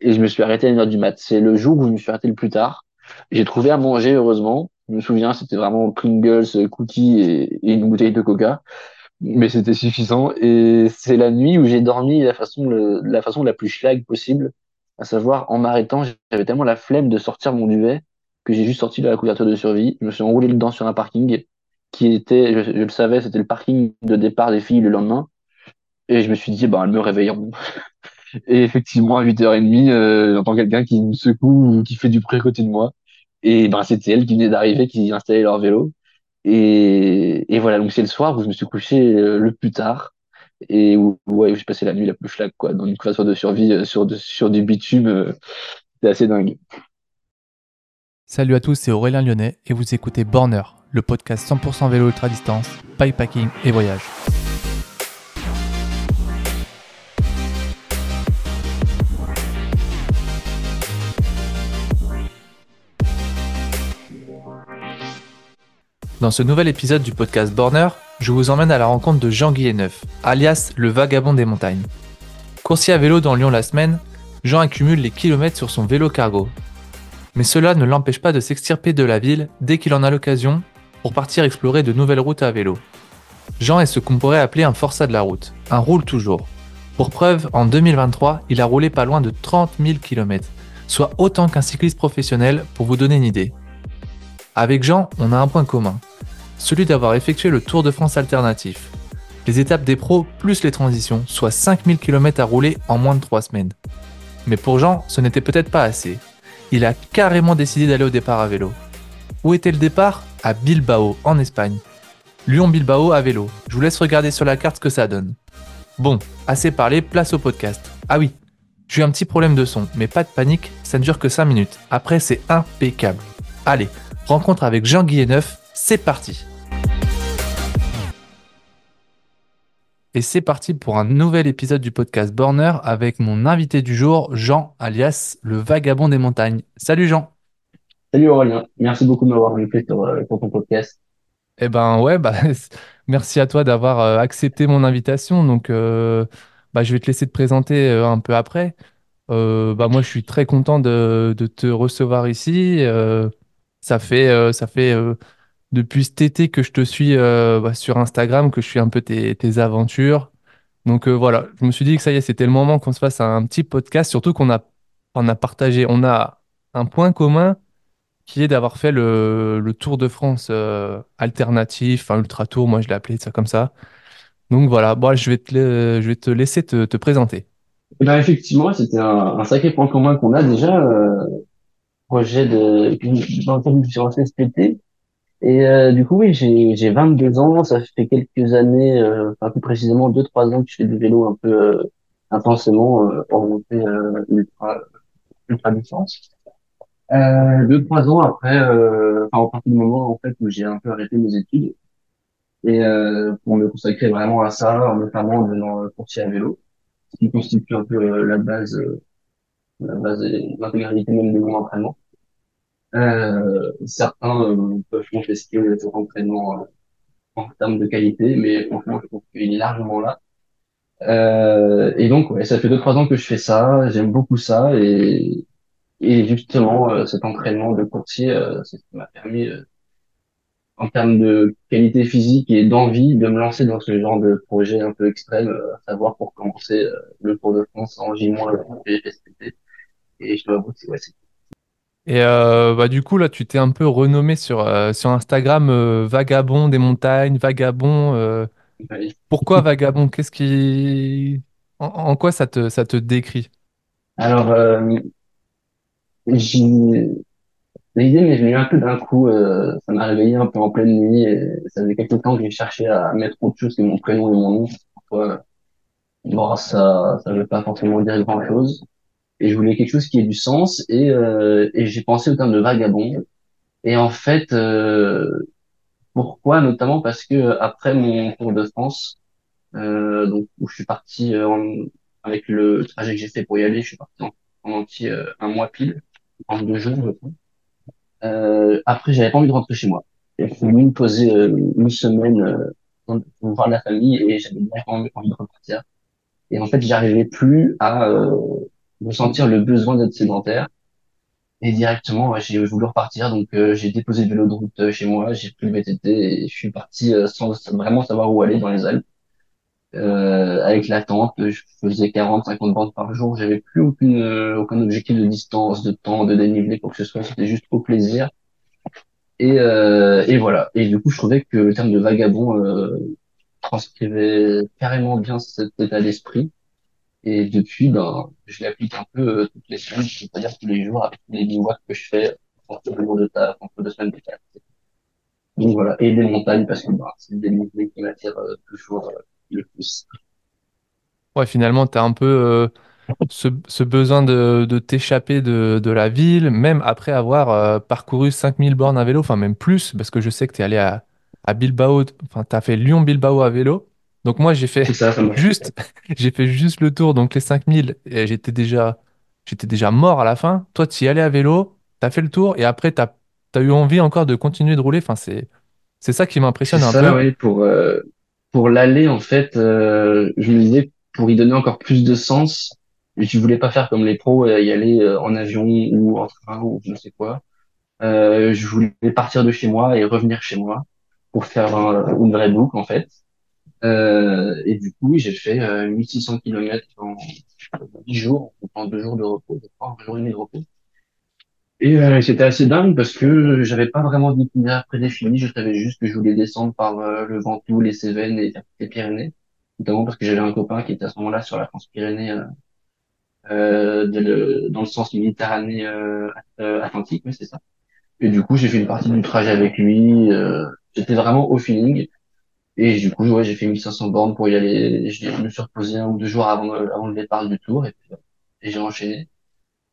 et je me suis arrêté à une heure du mat. C'est le jour où je me suis arrêté le plus tard. J'ai trouvé à manger, heureusement. Je me souviens, c'était vraiment Pringles, cookies et, une bouteille de coca. Mais c'était suffisant. Et c'est la nuit où j'ai dormi la façon, le- la façon la plus schlag possible. À savoir, en m'arrêtant, j'avais tellement la flemme de sortir mon duvet que j'ai juste sorti de la couverture de survie. Je me suis enroulé dedans sur un parking qui était, je, le savais, c'était le parking de départ des filles le lendemain. Et je me suis dit, bah, elles me réveilleront. Et effectivement, à 8h30, euh, j'entends quelqu'un qui me secoue ou qui fait du bruit à côté de moi. Et ben, c'était elle qui venait d'arriver, qui installait leur vélo. Et, voilà, donc c'est le soir où je me suis couché euh, le plus tard et où, j'ai passé la nuit la plus flag, quoi, dans une couverture de survie euh, sur, de- sur du bitume. euh, c'était assez dingue. Salut à tous, c'est Aurélien Lyonnais et vous écoutez Borner, le podcast 100% vélo ultra distance, bikepacking et voyage. Dans ce nouvel épisode du podcast Borner, je vous emmène à la rencontre de Jean Guilleneuf, alias le vagabond des montagnes. Coursier à vélo dans Lyon la semaine, Jean accumule les kilomètres sur son vélo cargo. Mais cela ne l'empêche pas de s'extirper de la ville dès qu'il en a l'occasion pour partir explorer de nouvelles routes à vélo. Jean est ce qu'on pourrait appeler un forçat de la route, un roule toujours. Pour preuve, en 2023, il a roulé pas loin de 30 000 km, soit autant qu'un cycliste professionnel pour vous donner une idée. Avec Jean, on a un point commun, celui d'avoir effectué le Tour de France alternatif. Les étapes des pros plus les transitions, soit 5000 km à rouler en moins de 3 semaines. Mais pour Jean, ce n'était peut-être pas assez. Il a carrément décidé d'aller au départ à vélo. Où était le départ? À Bilbao, en Espagne. Lyon-Bilbao à vélo. Je vous laisse regarder sur la carte ce que ça donne. Bon, assez parlé, place au podcast. Ah oui, j'ai eu un petit problème de son, mais pas de panique, ça ne dure que 5 minutes. Après, c'est impeccable. Allez, rencontre avec Jean Guilleneuf, c'est parti Et c'est parti pour un nouvel épisode du podcast Borner avec mon invité du jour, Jean, alias le vagabond des montagnes. Salut Jean Salut Aurélien, merci beaucoup de m'avoir invité sur, euh, pour ton podcast. Eh ben ouais, bah, merci à toi d'avoir euh, accepté mon invitation. Donc, euh, bah, je vais te laisser te présenter un peu après. Euh, bah, moi, je suis très content de, de te recevoir ici. Euh, ça fait, euh, ça fait euh, depuis cet été que je te suis euh, bah, sur Instagram, que je suis un peu tes, aventures. Donc voilà, je me suis dit que ça y est, c'était le moment qu'on se fasse un petit podcast, surtout qu'on a, on a partagé, on a un point commun qui est d'avoir fait le, Tour de France alternatif, enfin Ultra Tour, moi je l'ai appelé ça comme ça. Donc voilà, bon, je vais te, je vais te laisser te, te présenter. Eh Ben, effectivement, c'était un, sacré point commun qu'on a déjà, projet de, dans lequel je suis lancé cet été. Et euh, du coup, oui, j'ai j'ai 22 ans, ça fait quelques années, euh, enfin plus précisément deux trois ans que je fais du vélo un peu euh, intensément euh, orienté euh, ultra ultra distance. Euh, deux trois ans après, euh, enfin au partir du moment en fait où j'ai un peu arrêté mes études et euh, pour me consacrer vraiment à ça, notamment en devenant euh, courtier à vélo, ce qui constitue un peu euh, la base, euh, la base et l'intégralité même de mon entraînement. Euh, certains euh, peuvent contester cet entraînement euh, en termes de qualité, mais franchement, je trouve qu'il est largement là. Euh, et donc, ouais, ça fait deux, trois ans que je fais ça, j'aime beaucoup ça, et, et justement, euh, cet entraînement de courtier, euh, c'est ce qui m'a permis, euh, en termes de qualité physique et d'envie, de me lancer dans ce genre de projet un peu extrême, à savoir pour commencer le Tour de France en J-1 et FSPT. Et je dois avouer que c'est ouais, Et euh, bah, du coup, là, tu t'es un peu renommé sur, euh, sur Instagram euh, Vagabond des montagnes, Vagabond. pourquoi Vagabond? Qu'est-ce qui... En, en quoi ça te, ça te décrit? Alors, j'ai L'idée m'est venue un peu d'un coup, ça m'a réveillé un peu en pleine nuit et ça faisait quelque temps que j'ai cherché à mettre autre chose que mon prénom et mon nom. Parfois, bon, ça, ça veut pas forcément dire grand-chose. Et je voulais quelque chose qui ait du sens et, euh, et j'ai pensé au terme de vagabond. Et en fait, euh, pourquoi? Notamment parce que après mon Tour de France, euh, donc où je suis parti euh, en- avec le trajet que j'ai fait pour y aller, je suis parti en, en entier euh, un mois pile, en deux jours. je crois. Euh, après, j'avais pas envie de rentrer chez moi. J'ai voulu me poser euh, une semaine euh, pour voir la famille et j'avais envie envie de repartir. Et en fait, j'arrivais plus à, euh, ressentir le besoin d'être sédentaire. Et directement, ouais, j'ai voulu repartir, donc euh, j'ai déposé le vélo de route euh, chez moi, j'ai pris le VTT et je suis parti euh, sans vraiment savoir où aller dans les Alpes. Euh, avec l'attente, je faisais 40, 50 bandes par jour, j'avais plus aucune, euh, aucun objectif de distance, de temps, de dénivelé, quoi que ce soit, c'était juste au plaisir. Et, euh, et voilà. Et du coup, je trouvais que le terme de vagabond transcrivait carrément bien cet état d'esprit. Et depuis, ben, je l'applique un peu euh, toutes les semaines, c'est-à-dire tous les jours, avec les bivouacs que je fais entre deux jours de taf, entre deux semaines de taf. Donc voilà. Et les montagnes, parce que ben, c'est le dénivelé qui m'attire euh, toujours euh, le plus. Ouais, finalement, tu as un peu ce, besoin de, de t'échapper de, de la ville, même après avoir parcouru 5000 bornes à vélo, enfin même plus, parce que je sais que tu es allé à, à Bilbao, enfin tu as fait Lyon-Bilbao à vélo. Donc moi, j'ai fait ça, ça m'a juste, j'ai fait juste le tour, donc les 5000, et j'étais déjà, j'étais déjà mort à la fin. Toi, tu y allais à vélo, tu as fait le tour, et après, tu as, eu envie encore de continuer de rouler. Enfin, c'est, c'est ça qui m'impressionne un ça, peu. oui, pour euh, pour l'aller en fait, euh, je me disais pour y donner encore plus de sens, je voulais pas faire comme les pros et y aller euh, en avion ou en train ou je ne sais quoi. Euh, je voulais partir de chez moi et revenir chez moi pour faire un- une vraie boucle en fait. Euh, et du coup, j'ai fait euh, 1600 km en 10 jours, en deux jours de repos, je crois, un jour et demi de repos. Et euh, c'était assez dingue parce que j'avais pas vraiment d'itinéraire prédéfini. Je savais juste que je voulais descendre par euh, le Ventoux, les Cévennes et les Pyrénées, notamment parce que j'avais un copain qui était à ce moment-là sur la France-Pyrénées euh, euh, de le- dans le sens Méditerranée euh, Atlantique, mais c'est ça. Et du coup, j'ai fait une partie du trajet avec lui. J'étais vraiment au feeling. Et du coup, ouais, j'ai fait 1500 bornes pour y aller. Je me suis reposé un ou deux jours avant, le- avant le départ du tour et, puis, et j'ai enchaîné.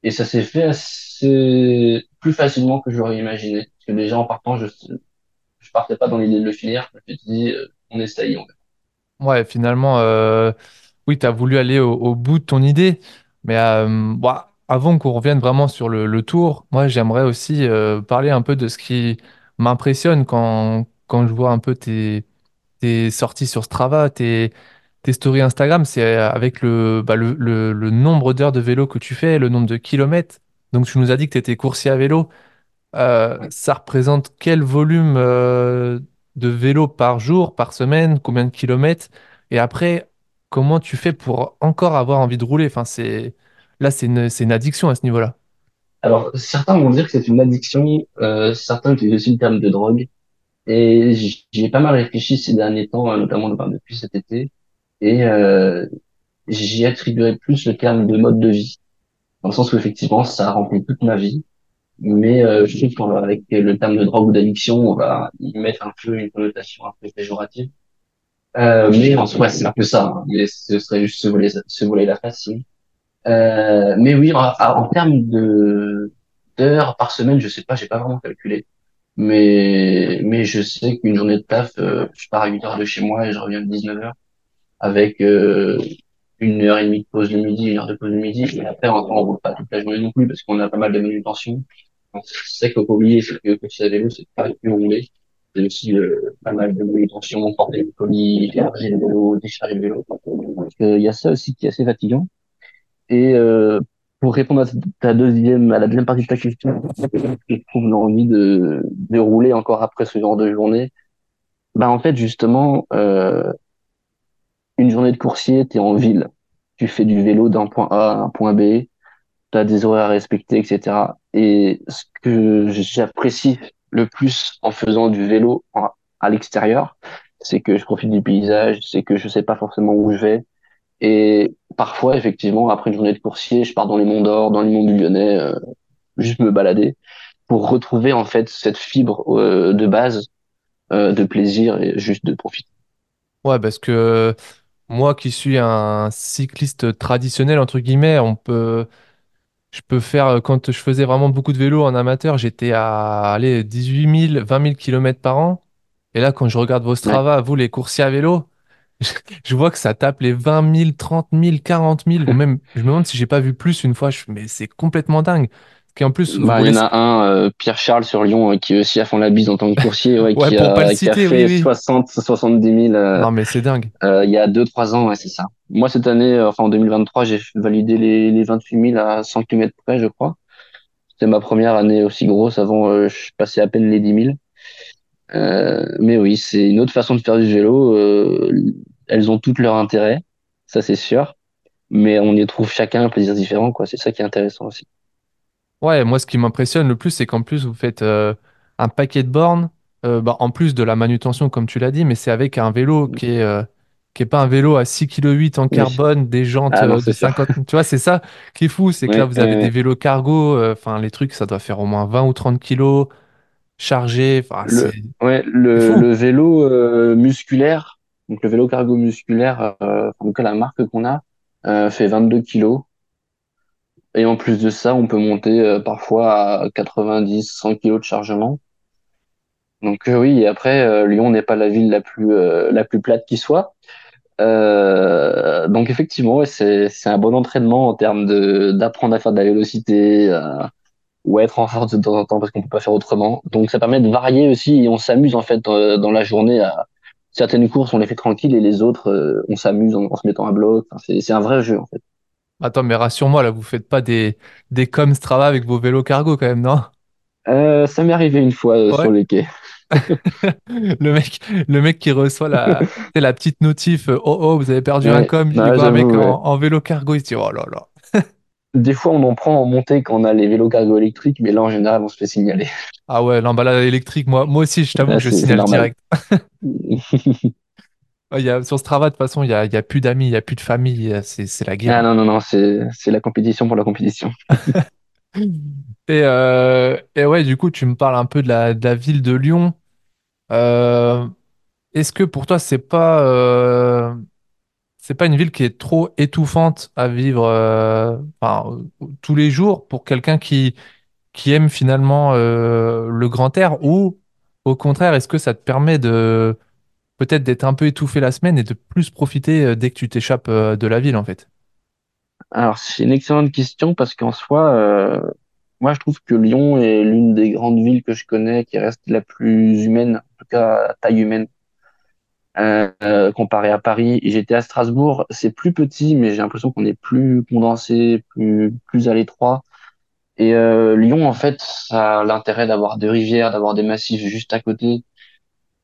Et ça s'est fait assez plus facilement que j'aurais imaginé. Parce que déjà en partant, je je partais pas dans l'idée de le finir. Je me suis dit, euh, on essaye. On... Ouais, finalement, euh, oui, tu as voulu aller au, bout de ton idée. Mais euh, bah, avant qu'on revienne vraiment sur le, tour, moi, j'aimerais aussi euh, parler un peu de ce qui m'impressionne quand, quand je vois un peu tes, tes sorties sur Strava, tes, tes stories Instagram. C'est euh, avec le, bah, le, le, le nombre d'heures de vélo que tu fais, le nombre de kilomètres. Donc, tu nous as dit que tu étais coursier à vélo. Euh, Ouais. ça représente quel volume euh, de vélo par jour, par semaine, combien de kilomètres? Et après, comment tu fais pour encore avoir envie de rouler? Enfin, c'est là, c'est une, c'est une addiction à ce niveau-là. Alors, certains vont dire que c'est une addiction. Euh, certains utilisent aussi le terme de drogue. Et j- j'y ai pas mal réfléchi ces derniers temps, euh, notamment depuis cet été. Et euh, j'y attribuerais plus le terme de mode de vie. Dans le sens où effectivement, ça a rempli toute ma vie. Mais euh, je trouve qu'avec le terme de drogue ou d'addiction, on va y mettre un peu une connotation un peu péjorative. Euh, mais en soi, c'est un peu ça. hein. Mais ce serait juste se voler, se voler la face. si. Euh, mais oui, en, en termes de d'heures par semaine, je sais pas, j'ai pas vraiment calculé. Mais mais je sais qu'une journée de taf, euh, je pars à 8 heures de chez moi et je reviens à 19 heures avec euh, une heure et demie de pause le midi, une heure de pause le midi. Et après, on, on roule pas toute la journée non plus parce qu'on a pas mal de manutention. C'est faut pas oublier, c'est que quand tu à vélo, c'est pas que rouler. C'est aussi euh, pas mal de manutention, porter le colis, charger le vélo, décharger le vélo. Donc, euh, il y a ça aussi qui est assez fatigant. Et euh, pour répondre à ta deuxième, à la deuxième partie de ta question, je trouve l'envie de, de rouler encore après ce genre de journée. Bah en fait justement, euh, une journée de coursier, t'es en ville, tu fais du vélo d'un point A à un point B, tu as des horaires à respecter, etc. Et ce que j'apprécie le plus en faisant du vélo à l'extérieur, c'est que je profite du paysage, c'est que je sais pas forcément où je vais. Et parfois, effectivement, après une journée de coursier, je pars dans les Monts d'Or, dans les Monts du Lyonnais, euh, juste me balader pour retrouver en fait cette fibre euh, de base euh, de plaisir et juste de profiter. Ouais, parce que moi qui suis un cycliste traditionnel, entre guillemets, on peut, je peux faire, quand je faisais vraiment beaucoup de vélo en amateur, j'étais à aller 18 000, 20 000 kilomètres par an. Et là, quand je regarde vos Ouais. Strava, vous les coursiers à vélo, Je, vois que ça tape les 20 000, 30 000, 40 000, ou même, je me demande si j'ai pas vu plus une fois, je- mais c'est complètement dingue. qui en plus Bah, il y en a un, euh, Pierre Charles sur Lyon, euh, qui aussi à fond la bise en tant que coursier, ouais, Ouais, qui pour pas le a, qui a citer, oui, fait oui. 60, 70 000 euh, Non, mais c'est dingue. euh, il y a deux trois ans, ouais, c'est ça. Moi, cette année, euh, enfin en 2023, j'ai validé les, les 28 000 à 100 km près, je crois. C'était ma première année aussi grosse. Avant, euh, je passais à peine les 10 000. Euh, mais oui, c'est une autre façon de faire du vélo. Euh, elles ont toutes leur intérêt, ça c'est sûr. Mais on y trouve chacun un plaisir différent, quoi. C'est ça qui est intéressant aussi. Ouais, moi, ce qui m'impressionne le plus, c'est qu'en plus, vous faites euh, un paquet de bornes, euh, bah, en plus de la manutention, comme tu l'as dit, mais c'est avec un vélo qui est, euh, qui est pas un vélo à 6,8 kg en Oui. carbone, des jantes Ah non, de c'est sûr. 50. Tu vois, c'est ça qui est fou, c'est que là, vous avez des vélos cargo, euh, enfin, les trucs, ça doit faire au moins 20 ou 30 kilos chargés, enfin, le, ouais, le, le vélo euh, musculaire, donc le vélo cargo musculaire, euh, en tout cas la marque qu'on a, euh, fait 22 kilos. Et en plus de ça, on peut monter euh, parfois à 90, 100 kilos de chargement. Donc euh, oui, et après, euh, Lyon n'est pas la ville la plus, euh, la plus plate qui soit. Euh, donc effectivement, ouais, c'est, c'est un bon entraînement en termes de, d'apprendre à faire de la vélocité, euh, ou être en force de temps en temps parce qu'on peut pas faire autrement. Donc ça permet de varier aussi et on s'amuse en fait euh, dans la journée à certaines courses on les fait tranquilles et les autres euh, on s'amuse en, en se mettant à bloc. Enfin, c'est c'est un vrai jeu en fait. Attends, mais rassure-moi, là, vous faites pas des, des coms Strava avec vos vélos cargo quand même, non? Euh, ça m'est arrivé une fois Ouais. sur les quais. Le mec, le mec qui reçoit la, la petite notif, oh oh, vous avez perdu un com, il bah, voit un mec ouais. en, en vélo cargo, il se dit, oh là là. Des fois on en prend en montée quand on a les vélos cargo électriques, mais là en général on se fait signaler. Ah ouais, l'emballage électrique, moi, moi aussi, je t'avoue Là, que je signale direct. Ah, il y a, sur Strava, de toute façon, il y a, plus d'amis, il y a plus de famille, c'est, la guerre. Ah non non non, c'est c'est la compétition pour la compétition. Et, euh, et ouais, du coup, tu me parles un peu de la, de la ville de Lyon. Euh, est-ce que pour toi, c'est pas, euh, c'est pas une ville qui est trop étouffante à vivre euh, tous les jours pour quelqu'un qui, qui aime finalement euh, le grand air ou au contraire, est-ce que ça te permet de peut-être d'être un peu étouffé la semaine et de plus profiter euh, dès que tu t'échappes de la ville en fait? Alors c'est une excellente question parce qu'en soi, moi je trouve que Lyon est l'une des grandes villes que je connais qui reste la plus humaine, en tout cas à taille humaine. Euh, comparé à Paris. J'étais à Strasbourg, c'est plus petit, mais j'ai l'impression qu'on est plus condensé, plus, plus à l'étroit. Et euh, Lyon, en fait, ça a l'intérêt d'avoir deux rivières, d'avoir des massifs juste à côté.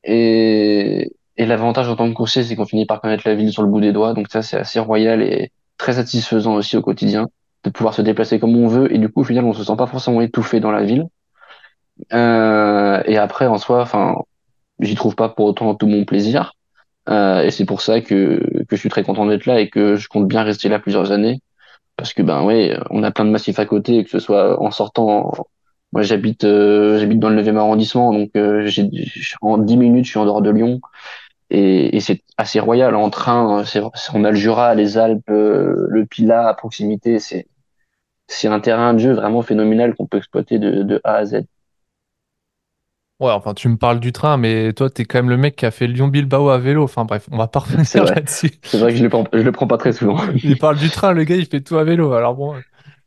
Et, et l'avantage en tant que coursier, c'est qu'on finit par connaître la ville sur le bout des doigts. Donc ça, c'est assez royal et très satisfaisant aussi au quotidien de pouvoir se déplacer comme on veut. Et du coup, au final, on se sent pas forcément étouffé dans la ville. Euh, et après, en soi, enfin, j'y trouve pas pour autant tout mon plaisir. Euh, et c'est pour ça que, que je suis très content d'être là et que je compte bien rester là plusieurs années. Parce que ben ouais, on a plein de massifs à côté, que ce soit en sortant. Moi j'habite euh, j'habite dans le 9e arrondissement, donc euh, j'ai, en 10 minutes je suis en dehors de Lyon. Et, et c'est assez royal en train. C'est, on a le Jura, les Alpes, euh, le Pilat à proximité. C'est, c'est un terrain de jeu vraiment phénoménal qu'on peut exploiter de, de A à Z. Ouais, enfin, tu me parles du train, mais toi, t'es quand même le mec qui a fait Lyon-Bilbao à vélo. Enfin bref, on va pas revenir là-dessus. C'est vrai que je le prends, je le prends pas très souvent. Il parle du train, le gars, il fait tout à vélo. Alors bon,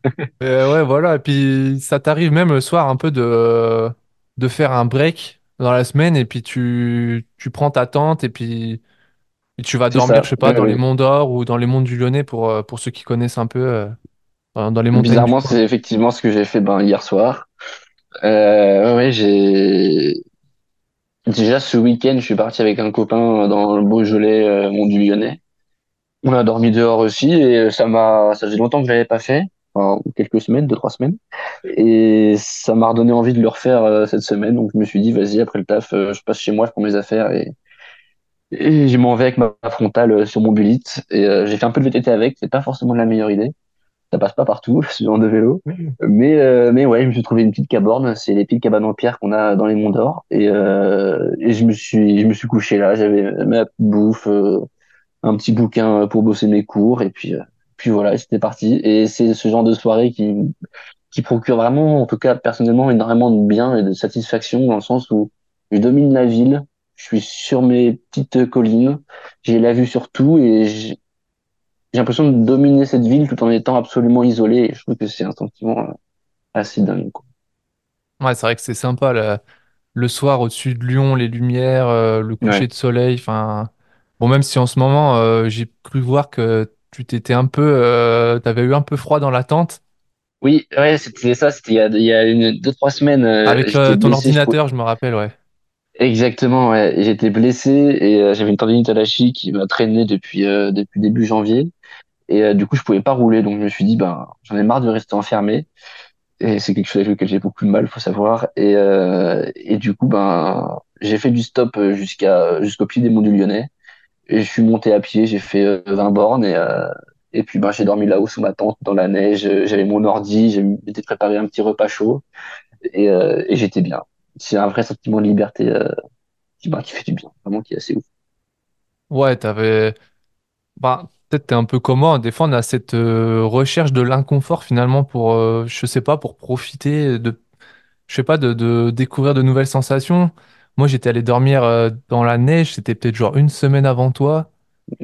euh, ouais, voilà. Et puis, ça t'arrive même le soir un peu de, de faire un break dans la semaine et puis tu, tu prends ta tente et puis et tu vas dormir, je sais pas, Ouais, dans les. Monts d'Or ou dans les Monts du Lyonnais pour, euh, pour ceux qui connaissent un peu euh, dans les du Bizarrement, c'est effectivement ce que j'ai fait ben, hier soir. Euh, ouais, j'ai déjà ce week-end, je suis parti avec un copain dans le Beaujolais, euh, Mont du Lyonnais. On a dormi dehors aussi et ça m'a, ça faisait longtemps que je l'avais pas fait, enfin quelques semaines, deux trois semaines, et ça m'a redonné envie de le refaire euh, cette semaine. Donc je me suis dit, vas-y, après le taf, euh, je passe chez moi, je prends mes affaires et, et je m'en vais avec ma, frontale euh, sur mon bullet. Et euh, j'ai fait un peu de VTT avec, c'est pas forcément la meilleure idée. Ça passe pas partout, ce genre de vélo. Mais, euh, mais ouais, je me suis trouvé une petite caborne. C'est les petites cabanes en pierre qu'on a dans les Monts d'Or. Et, euh, et je me suis, je me suis couché là. J'avais ma bouffe, euh, un petit bouquin pour bosser mes cours. Et puis, euh, puis voilà, c'était parti. Et c'est ce genre de soirée qui, qui procure vraiment, en tout cas personnellement, énormément de bien et de satisfaction dans le sens où je domine la ville. Je suis sur mes petites collines. J'ai la vue sur tout et j'ai l'impression de dominer cette ville tout en étant absolument isolé. Et je trouve que c'est un sentiment euh, assez dingue, quoi. Ouais, c'est vrai que c'est sympa le, le soir au-dessus de Lyon, les lumières, euh, le coucher Ouais. de soleil. Enfin, bon, même si en ce moment, euh, j'ai cru voir que tu t'étais un peu, euh, t'avais eu un peu froid dans la tente Oui, ouais, c'était ça, c'était il y a, il y a une, deux, trois semaines, avec ton blessé, je pouvais... ordinateur, je me rappelle, ouais. Exactement, ouais, j'étais blessé et euh, j'avais une tendinite à la cheville qui m'a traîné depuis, euh, depuis début janvier. Et euh, du coup, je pouvais pas rouler, donc je me suis dit, ben, j'en ai marre de rester enfermé. Et c'est quelque chose avec lequel j'ai beaucoup de mal, faut savoir. Et, euh, et du coup, ben, j'ai fait du stop jusqu'à jusqu'au pied des monts du Lyonnais. Et je suis monté à pied, j'ai fait euh, 20 bornes et, euh, et puis ben, j'ai dormi là-haut sous ma tente dans la neige. J'avais mon ordi, j'ai m'étais préparé un petit repas chaud et, euh, et j'étais bien. C'est un vrai sentiment de liberté euh, qui, ben, qui fait du bien, vraiment qui est assez ouf. Ouais, t'avais. Bah, peut-être t'es un peu comme moi. Des fois, on a cette euh, recherche de l'inconfort finalement pour, euh, je sais pas, pour profiter de, je sais pas, de, de découvrir de nouvelles sensations. Moi, j'étais allé dormir euh, dans la neige. C'était peut-être genre une semaine avant toi.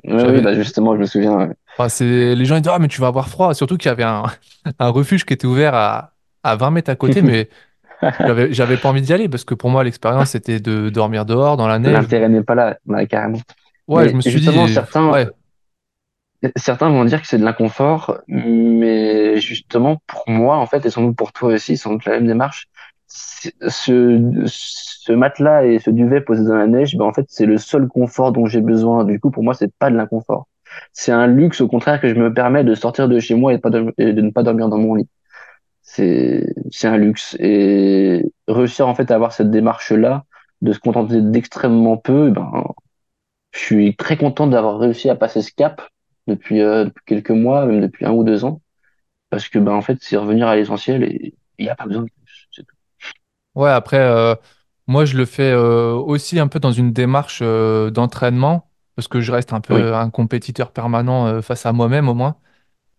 Ouais, oui, J'avais, bah justement, je me souviens. ouais. enfin, c'est les gens ils disent ah mais tu vas avoir froid. Surtout qu'il y avait un, un refuge qui était ouvert à à 20 mètres à côté, mais j'avais j'avais pas envie d'y aller parce que pour moi l'expérience c'était de dormir dehors dans la neige. L'intérêt n'est pas là, ouais, carrément. Ouais, je Mais me suis justement, dit certains, ouais. Certains vont dire que c'est de l'inconfort, mais justement, pour moi, en fait, et sans doute pour toi aussi, sans doute la même démarche, ce, ce matelas et ce duvet posé dans la neige, ben, en fait, c'est le seul confort dont j'ai besoin. Du coup, pour moi, c'est pas de l'inconfort. C'est un luxe, au contraire, que je me permets de sortir de chez moi et de ne pas dormir dans mon lit. C'est, c'est un luxe. Et réussir, en fait, à avoir cette démarche-là, de se contenter d'extrêmement peu, ben, je suis très content d'avoir réussi à passer ce cap depuis, euh, depuis quelques mois, même depuis un ou deux ans, parce que ben en fait c'est revenir à l'essentiel et il n'y a pas besoin de plus. c'est tout. Ouais, après, euh, moi, je le fais euh, aussi un peu dans une démarche d'entraînement, parce que je reste un Oui, peu un compétiteur permanent face à moi-même au moins.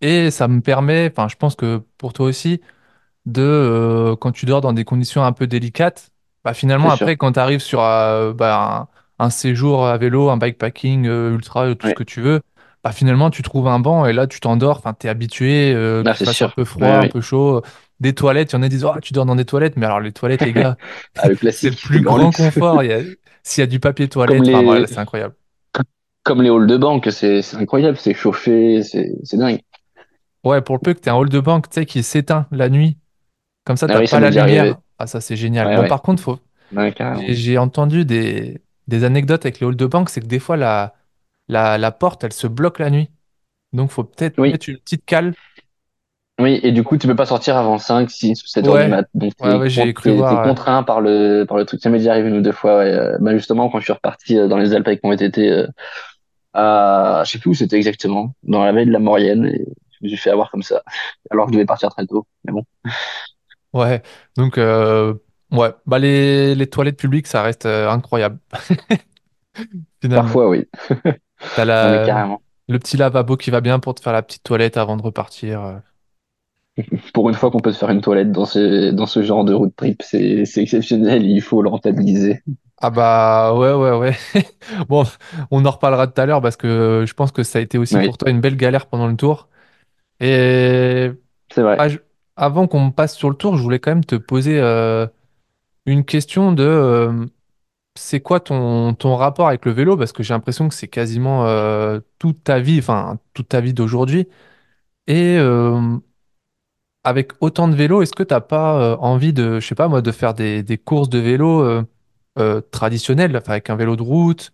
Et ça me permet, enfin, je pense que pour toi aussi, de, quand tu dors dans des conditions un peu délicates, bah, finalement, c'est sûr. après, quand tu arrives sur bah, un, un séjour à vélo, un bikepacking euh, ultra, tout ce que tu veux, bah, finalement, tu trouves un banc et là, tu t'endors, enfin, tu es habitué, euh, qu'il c'est un peu froid, un oui. peu chaud. Des toilettes, il y en a qui disent, oh, tu dors dans des toilettes, mais alors les toilettes, les gars, Ah, le c'est le classique, plus grand confort. S'il y a du papier toilette, enfin voilà, les, c'est incroyable. comme les halls de banque, c'est incroyable, c'est chauffé, c'est dingue. Ouais, pour le peu que tu un hall de banque, tu sais, qui s'éteint la nuit, comme ça, Ah t'as oui, ça pas la lumière. arrivé. Ah, ça, c'est génial. Ouais, Bon, ouais. par contre, faut... Ouais, j'ai entendu des... des anecdotes avec les halls de banque, c'est que des fois, la... La... la porte, elle se bloque la nuit. Donc, faut peut-être Oui, mettre une petite cale. oui, et du coup, tu peux pas sortir avant 5 6 ou 7 heures du Ouais, mat. Donc, ouais, ouais, j'ai cru voir. ouais. contraint par le, par le truc. Ça m'est déjà arrivé une ou deux fois, ouais. Euh, Bah, justement, quand je suis reparti euh, dans les Alpes avec mon VTT, euh, à, je sais plus où c'était exactement, dans la vallée de la Maurienne, et je me suis fait avoir comme ça, alors que je devais partir très tôt. Mais bon, Ouais, donc, euh, ouais, bah, les... les toilettes publiques, ça reste euh, incroyable, parfois, oui. T'as la... le petit lavabo qui va bien pour te faire la petite toilette avant de repartir. euh. Pour une fois qu'on peut se faire une toilette dans ce, dans ce genre de road trip, c'est, c'est exceptionnel, il faut le rentabiliser. Ah bah ouais ouais ouais. Bon, on en reparlera tout à l'heure parce que je pense que ça a été aussi Oui, pour toi une belle galère pendant le tour. Et c'est vrai. ah, je- avant qu'on passe sur le tour, je voulais quand même te poser euh, une question de euh, c'est quoi ton, ton rapport avec le vélo? Parce que j'ai l'impression que c'est quasiment euh, toute ta vie, enfin toute ta vie d'aujourd'hui. Et euh, avec autant de vélos, est-ce que t'as pas euh, envie de, je sais pas moi, de faire des, des courses de vélo traditionnelles, enfin, avec un vélo de route?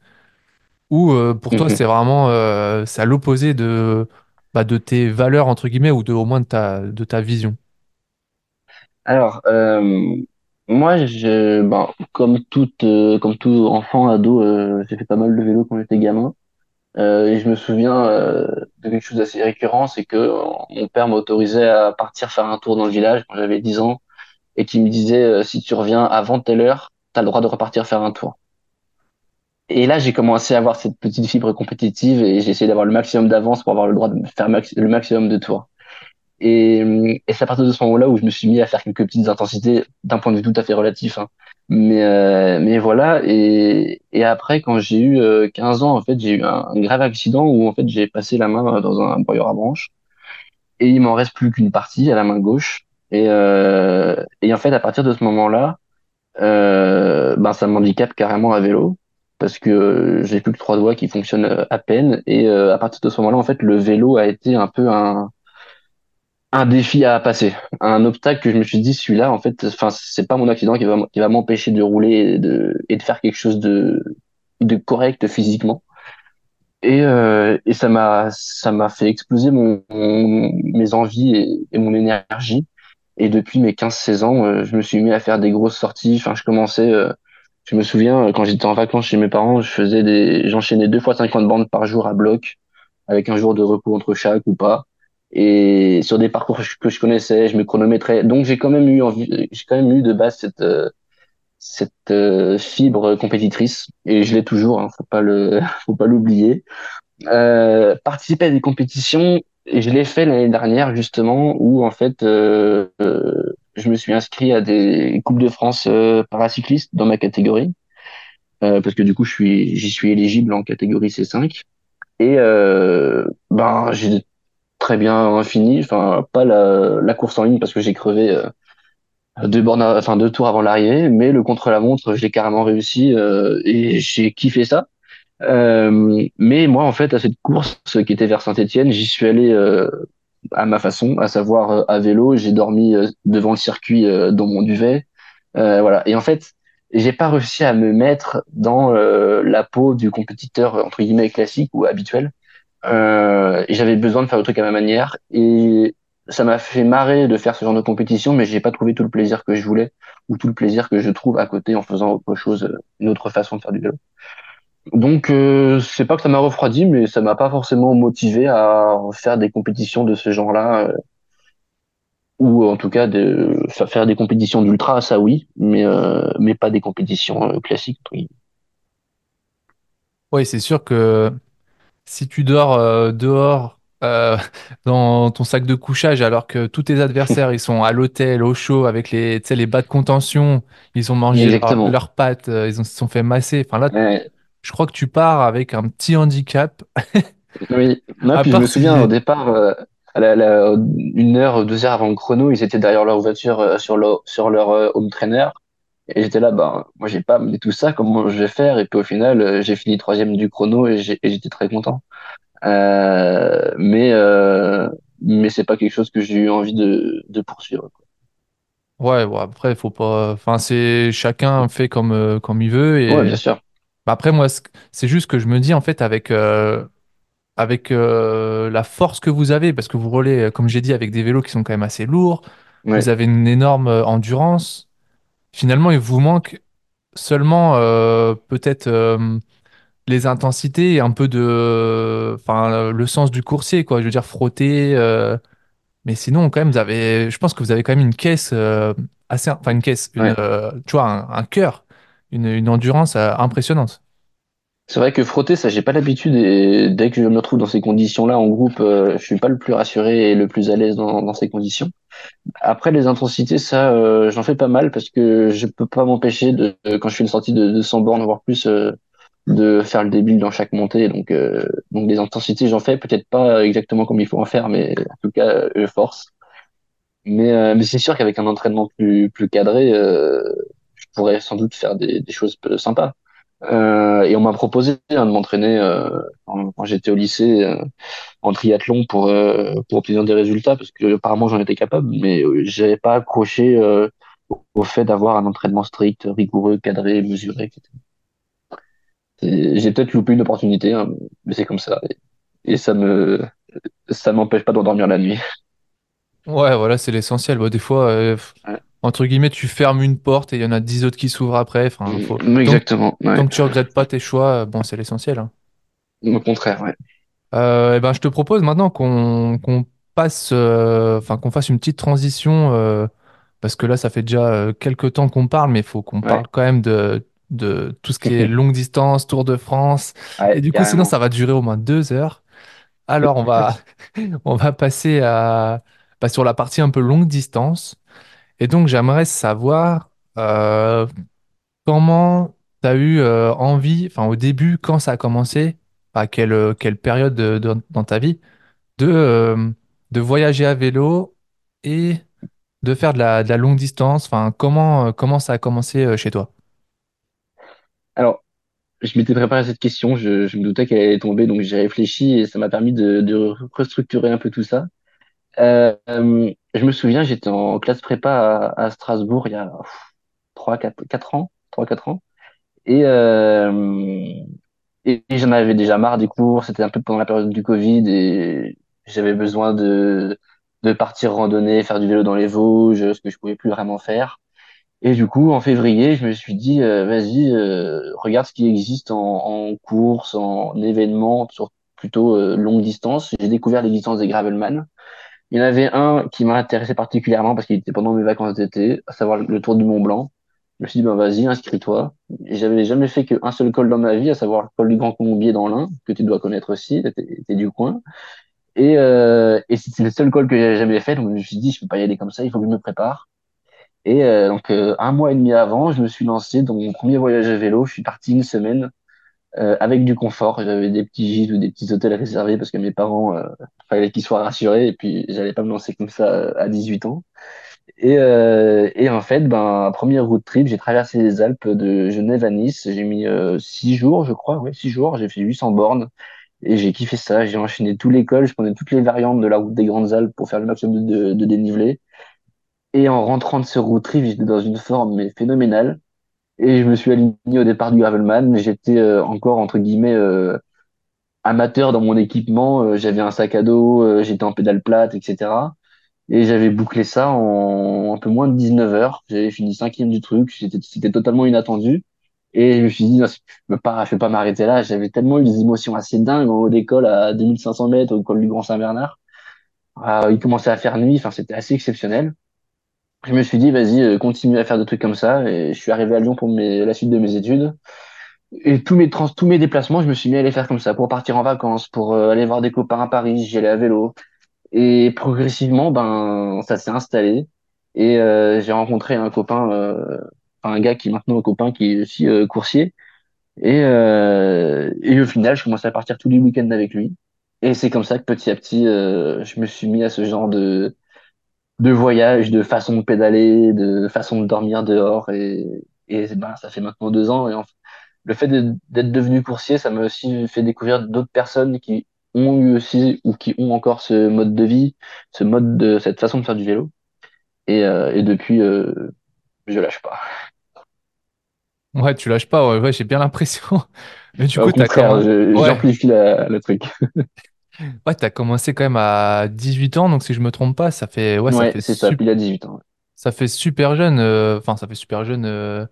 Ou pour toi, Mhm. c'est vraiment c'est à l'opposé de, bah, de tes valeurs, entre guillemets, ou de, au moins de ta, de ta vision? Alors, moi, je, ben, comme tout, euh, comme tout enfant, ado, euh, j'ai fait pas mal de vélo quand j'étais gamin. Euh, et je me souviens euh, de quelque chose d'assez récurrent, c'est que euh, mon père m'autorisait à partir faire un tour dans le village quand j'avais 10 ans et qui me disait euh, si tu reviens avant telle heure, t'as le droit de repartir faire un tour. Et là, j'ai commencé à avoir cette petite fibre compétitive et j'ai essayé d'avoir le maximum d'avance pour avoir le droit de faire le maximum de tours. Et, euh, et c'est à partir de ce moment-là où je me suis mis à faire quelques petites intensités d'un point de vue tout à fait relatif. hein. Mais, euh, mais voilà. Et, et après, quand j'ai eu euh, 15 ans, en fait, j'ai eu un, grave accident où en fait j'ai passé la main dans un broyeur à branches et il m'en reste plus qu'une partie à la main gauche. Et, euh, et en fait, à partir de ce moment-là, euh, ben ça m'handicape carrément à vélo parce que euh, j'ai plus que trois doigts qui fonctionnent euh, à peine. Et euh, à partir de ce moment-là, en fait, le vélo a été un peu un un défi à passer, un obstacle que je me suis dit celui-là, en fait, enfin, c'est pas mon accident qui va qui va m'empêcher de rouler et de et de faire quelque chose de de correct physiquement. Et, euh, et ça m'a ça m'a fait exploser mon, mes envies et, mon énergie. Et depuis mes quinze seize ans, euh, je me suis mis à faire des grosses sorties. Enfin, je commençais, euh, je me souviens, euh, quand j'étais en vacances chez mes parents, je faisais des, j'enchaînais deux fois 50 bandes par jour à bloc, avec un jour de repos entre chaque ou pas. Et sur des parcours que je connaissais, je me chronométrais. Donc j'ai quand même eu envie, j'ai quand même eu de base cette, euh, cette euh, fibre compétitrice. Et je l'ai toujours, hein, faut pas le, faut pas l'oublier. Euh, participer à des compétitions, et je l'ai fait l'année dernière justement, où en fait euh, euh, je me suis inscrit à des coupes de France paracyclistes dans ma catégorie, parce que du coup je suis j'y suis éligible en catégorie C5 et ben j'ai très bien fini, enfin pas la, la course en ligne parce que j'ai crevé euh, deux bornes, enfin deux tours avant l'arrivée, mais le contre-la-montre j'ai carrément réussi euh, et j'ai kiffé ça. Euh, mais moi, en fait, à cette course qui était vers Saint-Étienne, j'y suis allé euh, à ma façon, à savoir euh, à vélo. J'ai dormi euh, devant le circuit dans mon duvet. Voilà. Et en fait, j'ai pas réussi à me mettre dans la peau du compétiteur entre guillemets classique ou habituel. Euh, j'avais besoin de faire le truc à ma manière. Et ça m'a fait marrer de faire ce genre de compétition, mais j'ai pas trouvé tout le plaisir que je voulais ou tout le plaisir que je trouve à côté en faisant autre chose, euh, une autre façon de faire du vélo. Donc, euh, c'est pas que ça m'a refroidi, mais ça m'a pas forcément motivé à faire des compétitions de ce genre-là, euh, ou en tout cas de fa- faire des compétitions d'ultra, ça oui, mais euh, mais pas des compétitions euh, classiques. guillemets. Oui, c'est sûr que si tu dors euh, dehors euh, dans ton sac de couchage alors que tous tes adversaires ils sont à l'hôtel au chaud avec les, les bas de contention, ils ont mangé leur- leurs pâtes, euh, ils ont, se sont fait masser. Enfin là, Ouais, je crois que tu pars avec un petit handicap. oui. Non, À puis je me souviens au départ, à la, la- une heure, deux heures avant le chrono, ils étaient derrière leur voiture sur leur sur leur home trainer. Et j'étais là, ben, moi j'ai pas amené tout ça, comment je vais faire? Et puis au final, euh, j'ai fini troisième du chrono et et j'étais très content. Euh, mais euh, mais c'est pas quelque chose que j'ai eu envie de, de poursuivre. quoi. ouais, bon, après faut pas, enfin c'est chacun fait comme euh, comme il veut Ouais, bien et sûr. bah, après moi ce- c'est juste que je me dis en fait avec avec la force que vous avez, parce que vous roulez, comme j'ai dit, avec des vélos qui sont quand même assez lourds, vous avez une énorme endurance. Finalement, il vous manque seulement euh, peut-être euh, les intensités et un peu de, enfin, le sens du coursier, quoi. Je veux dire, frotter. euh, mais sinon, quand même, vous avez, je pense que vous avez quand même une caisse euh, assez, enfin, une caisse, une, ouais. euh, tu vois, un, un cœur, une, une endurance euh, impressionnante. C'est vrai que frotter, ça, j'ai pas l'habitude et dès que je me retrouve dans ces conditions-là en groupe, euh, je suis pas le plus rassuré et le plus à l'aise dans, dans ces conditions. Après, les intensités, ça, euh, j'en fais pas mal parce que je peux pas m'empêcher de, quand je fais une sortie de, de 100 bornes, voire plus, euh, de faire le débile dans chaque montée. Donc, euh, donc des intensités, j'en fais peut-être pas exactement comme il faut en faire, mais en tout cas, euh, je force. Mais, euh, c'est sûr qu'avec un entraînement plus, plus cadré, euh, je pourrais sans doute faire des, choses sympas. Euh, et on m'a proposé hein, de m'entraîner euh, quand, j'étais au lycée euh, en triathlon pour, pour obtenir des résultats, parce que apparemment j'en étais capable, mais j'avais pas accroché au fait d'avoir un entraînement strict, rigoureux, cadré, mesuré, etc. Et J'ai peut-être loupé une opportunité, hein, mais c'est comme ça. Et, et ça me ça m'empêche pas d'endormir la nuit. Ouais, voilà, c'est l'essentiel. Bah, des fois, Ouais. Entre guillemets, tu fermes une porte et il y en a dix autres qui s'ouvrent après. Enfin, faut... Mm, tant, que- Exactement, ouais. tant que tu regrettes pas tes choix, euh, bon, c'est l'essentiel. hein. Au contraire, ouais. Euh, eh ben, je te propose maintenant qu'on passe, euh, enfin, qu'on fasse une petite transition, euh, parce que là, ça fait déjà quelques temps qu'on parle, mais il faut qu'on Ouais, parle quand même de, de tout ce qui est longue distance, Tour de France. Et du coup, sinon, ça va durer au moins deux heures. Alors, on va, on va passer à, bah, sur la partie un peu longue distance. Et donc, j'aimerais savoir euh, comment tu as eu euh, envie, enfin au début, quand ça a commencé, à quelle, euh, quelle période de- de- dans ta vie, de, de voyager à vélo et de faire de la, longue distance? Enfin, comment, comment ça a commencé chez toi? Alors, je m'étais préparé à cette question, je, me doutais qu'elle allait tomber, donc j'ai réfléchi et ça m'a permis de, restructurer un peu tout ça. Je me souviens, j'étais en classe prépa à, Strasbourg il y a pff, 3, 4, 4 ans, trois quatre ans. Et, euh, et j'en avais déjà marre des cours, c'était un peu pendant la période du Covid et j'avais besoin de, partir randonner, faire du vélo dans les Vosges, ce que je pouvais plus vraiment faire. Et du coup, en février, je me suis dit, euh, vas-y, euh, regarde ce qui existe en, en course, en événement, sur plutôt longue distance. J'ai découvert l'existence des Gravelman. Il y en avait un qui m'a intéressé particulièrement parce qu'il était pendant mes vacances d'été, à savoir le Tour du Mont Blanc. Je me suis dit, ben vas-y, inscris-toi. J'avais jamais fait qu'un seul col dans ma vie, à savoir le col du Grand Colombier dans l'Ain, que tu dois connaître aussi, t'es du coin. Et, euh, et c'était le seul col que j'avais jamais fait, donc je me suis dit, je peux pas y aller comme ça, il faut que je me prépare. Et euh, donc euh, un mois et demi avant, je me suis lancé dans mon premier voyage à vélo. Je suis parti une semaine euh, avec du confort. J'avais des petits gîtes ou des petits hôtels réservés parce que mes parents, euh, fallait qu'ils soient rassurés et puis j'allais pas me lancer comme ça euh, à 18 ans. Et, euh, et en fait, ben, premier road trip, j'ai traversé les Alpes de Genève à Nice. J'ai mis euh, six jours, je crois, ouais, six jours. J'ai fait 800 bornes et j'ai kiffé ça. J'ai enchaîné tous les cols. Je prenais toutes les variantes de la route des Grandes Alpes pour faire le maximum de, de, de dénivelé. Et en rentrant de ce road trip, j'étais dans une forme mais phénoménale. Et je me suis aligné au départ du Gravelman, j'étais euh, encore entre guillemets euh, amateur dans mon équipement. Euh, j'avais un sac à dos, j'étais en pédale plate, etc. Et j'avais bouclé ça en un peu moins de 19 heures. J'avais fini cinquième du truc. C'était totalement inattendu. Et je me suis dit, je je peux pas m'arrêter là. J'avais tellement eu des émotions assez dingues en haut d'école à 2500 mètres au col du Grand Saint-Bernard. Euh, il commençait à faire nuit. Enfin, c'était assez exceptionnel. Je me suis dit, vas-y, euh, continue à faire des trucs comme ça. Et je suis arrivé à Lyon pour la suite de mes études. Et tous mes tous mes déplacements, je me suis mis à les faire comme ça, pour partir en vacances, pour euh, aller voir des copains à Paris. J'y allais à vélo. Et progressivement, ben, ça s'est installé. Et euh, j'ai rencontré un copain, un gars qui est maintenant un copain qui est aussi coursier. Et, et au final, je commençais à partir tous les week-ends avec lui. Et c'est comme ça que petit à petit, je me suis mis à ce genre de de voyage, de façon de pédaler, de façon de dormir dehors. Et, et ben, ça fait maintenant deux ans. Et en- le fait de- d'être devenu coursier, ça m'a aussi fait découvrir d'autres personnes qui ont eu aussi ou qui ont encore ce mode de vie, ce mode de cette façon de faire du vélo. Et, euh, et depuis, euh, je lâche pas. Ouais, tu lâches pas, ouais, ouais, j'ai bien l'impression. Mais du Au coup, t'as contraire, comment... je- ouais, j'amplifie le truc. ouais, t'as commencé quand même à 18 ans, donc si je me trompe pas, ça fait, ouais, ça Ouais, fait, c'est ça, sup- pile à 18 ans. ça fait super jeune. euh, Enfin, ça fait super jeune. euh,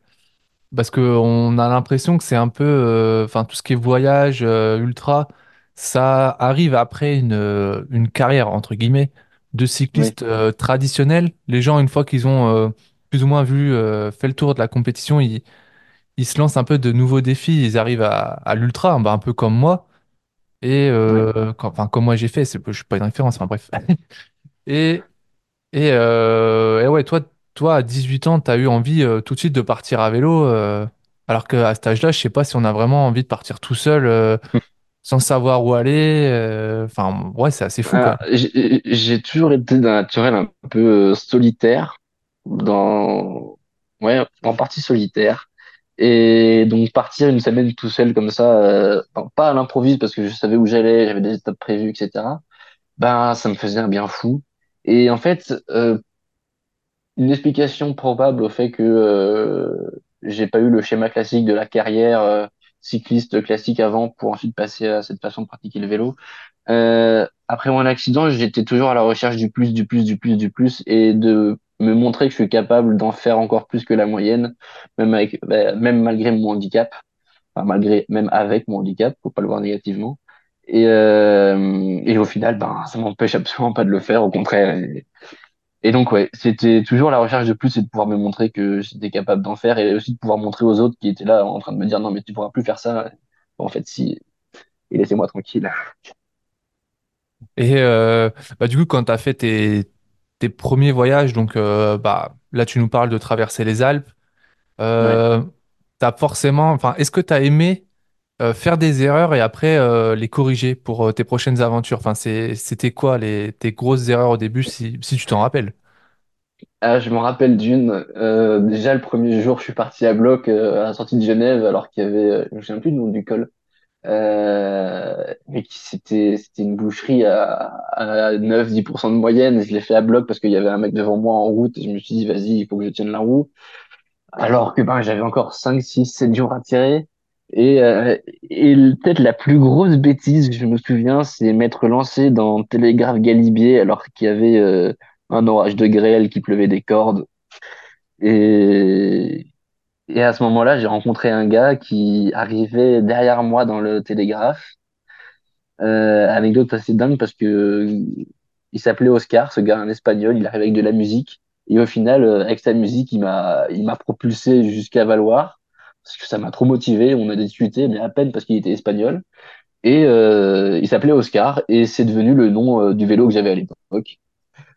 Parce que on a l'impression que c'est un peu, euh, enfin, tout ce qui est voyage, euh, ultra, ça arrive après une, euh, une carrière, entre guillemets, de Oui, cycliste euh, traditionnel. Les gens, une fois qu'ils ont euh, plus ou moins vu, euh, fait le tour de la compétition, ils, ils se lancent un peu de nouveaux défis, ils arrivent à, à l'ultra, bah, un peu comme moi. Et, euh, quand- enfin, comme moi j'ai fait, c'est, je suis pas une référence, enfin bref. Et, et, euh, et ouais, toi, toi, à 18 ans, tu as eu envie euh, tout de suite de partir à vélo, euh, alors qu'à cet âge-là, je sais pas si on a vraiment envie de partir tout seul, euh, sans savoir où aller. euh, Enfin, ouais, c'est assez fou, Alors, quoi. j'ai j'ai toujours été d'un naturel un peu euh, solitaire, dans, ouais, en partie solitaire. Et donc partir une semaine tout seul comme ça, euh, pas à l'improviste parce que je savais où j'allais, j'avais des étapes prévues, etc. Ben, ça me faisait un bien fou. Et en fait, euh, une explication probable au fait que euh, j'ai pas eu le schéma classique de la carrière euh, cycliste classique avant pour ensuite passer à cette façon de pratiquer le vélo euh, après mon accident, j'étais toujours à la recherche du plus, du plus, du plus, du plus, et de me montrer que je suis capable d'en faire encore plus que la moyenne, même avec, bah, même malgré mon handicap, enfin malgré, même avec mon handicap, faut pas le voir négativement. Et, euh, et au final, ben, ça m'empêche absolument pas de le faire, au contraire. Et, donc, ouais, c'était toujours la recherche de plus et de pouvoir me montrer que j'étais capable d'en faire, et aussi de pouvoir montrer aux autres qui étaient là en train de me dire non, mais tu pourras plus faire ça. En fait, si, et laissez-moi tranquille. Et euh, bah, du coup, quand tu as fait tes, tes premiers voyages, donc euh, bah, là, tu nous parles de traverser les Alpes, Ouais. euh, t'as forcément, enfin, est-ce que tu as aimé euh, faire des erreurs et après euh, les corriger pour euh, tes prochaines aventures? Enfin, c'est, c'était quoi les, tes grosses erreurs au début, si, si tu t'en rappelles? Ah, je me rappelle d'une. Euh, déjà, le premier jour, je suis parti à bloc euh, à la sortie de Genève, alors qu'il y avait, euh, je me souviens plus du nom du col, euh, mais c'était c'était une boucherie à, à 9-10% de moyenne. Je l'ai fait à bloc parce qu'il y avait un mec devant moi en route et je me suis dit, vas-y, il faut que je tienne la roue. Alors que ben, j'avais encore 5, 6, 7 jours à tirer. Et, euh, et peut-être la plus grosse bêtise que je me souviens, c'est m'être lancé dans Télégraphe Galibier alors qu'il y avait euh, un orage de grêle, qui pleuvait des cordes. Et, et à ce moment-là, j'ai rencontré un gars qui arrivait derrière moi dans le Télégraphe. Euh, anecdote assez dingue parce que euh, il s'appelait Oscar, ce gars, un espagnol, il arrivait avec de la musique. Et au final, euh, avec sa musique, il m'a, il m'a propulsé jusqu'à Valoir parce que ça m'a trop motivé. On a discuté, mais à peine parce qu'il était espagnol. Et euh, il s'appelait Oscar et c'est devenu le nom du vélo que j'avais à l'époque.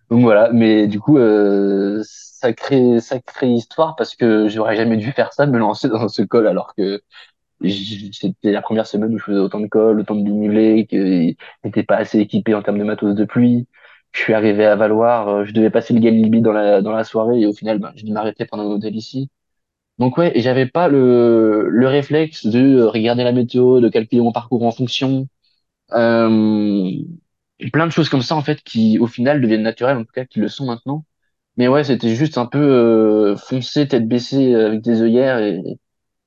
Donc voilà, mais du coup, euh, sacrée, sacrée histoire parce que j'aurais jamais dû faire ça, me lancer dans ce col alors que c'était la première semaine où je faisais autant de cols, autant de dénivelé, que n'était pas assez équipé en termes de matos de pluie. Je suis arrivé à Valoir, euh, je devais passer le Galibi dans la, dans la soirée et au final, ben, j'ai dû m'arrêter pendant un hôtel ici. Donc ouais, j'avais pas le, le réflexe de regarder la météo, de calculer mon parcours en fonction. Euh, plein de choses comme ça en fait qui au final deviennent naturelles, en tout cas qui le sont maintenant. Mais ouais, c'était juste un peu euh, foncer tête baissée euh, avec des œillères et,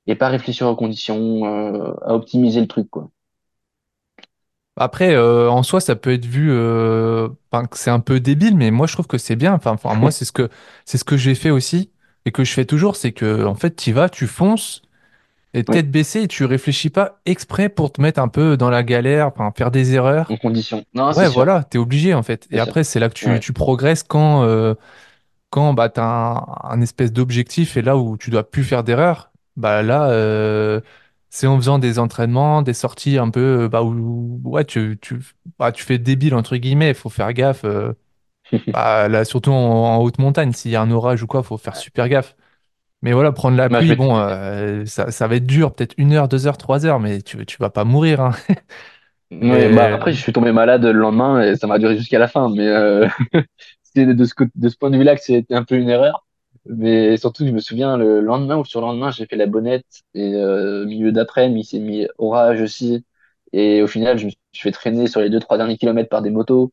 et pas réfléchir aux conditions, euh, à optimiser le truc quoi. Après, euh, en soi, ça peut être vu, euh, enfin, que c'est un peu débile, mais moi, je trouve que c'est bien. Enfin, enfin, moi, c'est ce que, c'est ce que j'ai fait aussi et que je fais toujours, c'est que, en fait, tu vas, tu fonces et tête baissée tu réfléchis pas exprès pour te mettre un peu dans la galère, faire des en erreurs. conditions. Non, c'est Ouais, sûr, voilà, t'es obligé, en fait. Et après, c'est là que tu, Ouais. tu progresses quand, euh, quand bah, tu as un, un espèce d'objectif et là où tu dois plus faire d'erreur, bah là, euh, c'est en faisant des entraînements, des sorties un peu, bah, où, ouais, tu, tu, bah, tu fais débile, entre guillemets, il faut faire gaffe. euh, bah, là, surtout en, en haute montagne, s'il y a un orage ou quoi, faut faire super gaffe. Mais voilà, prendre la Bah, pluie, bon, euh, ça, ça va être dur, peut-être une heure, deux heures, trois heures, mais tu, tu vas pas mourir, hein. ouais, bah après je suis tombé malade le lendemain et ça m'a duré jusqu'à la fin, mais euh, c'est de ce, cô- de ce point de vue-là que c'était un peu une erreur. Mais surtout, je me souviens, le lendemain ou le surlendemain, j'ai fait la bonnette. Et euh, milieu d'après-midi, il s'est mis orage aussi. Et au final, je me suis fait traîner sur les deux, trois derniers kilomètres par des motos.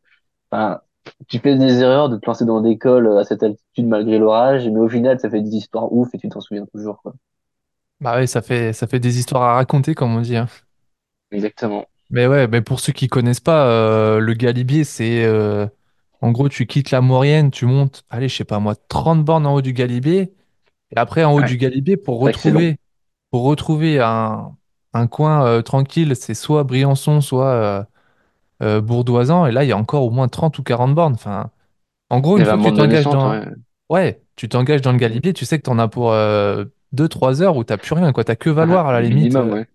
Enfin, tu fais des erreurs de te lancer dans des cols à cette altitude malgré l'orage. Mais au final, ça fait des histoires ouf et tu t'en souviens toujours, quoi. bah ouais, ça fait, ça fait des histoires à raconter, comme on dit, hein. Exactement. Mais ouais, mais pour ceux qui connaissent pas, euh, le Galibier, c'est euh, en gros, tu quittes la Maurienne, tu montes, allez, je sais pas moi, 30 bornes en haut du Galibier, et après en haut du Galibier, pour retrouver, pour retrouver un, un coin euh, tranquille, c'est soit Briançon, soit euh, euh, Bourdoisan, et là, il y a encore au moins 30 ou 40 bornes. Enfin, en gros, une fois que tu t'engages dans, ouais. ouais, tu t'engages dans le. Galibier, tu sais que tu en as pour euh, 2-3 heures où t'as plus rien, quoi, t'as que Ah, Valoir à la limite. minimum, euh. ouais.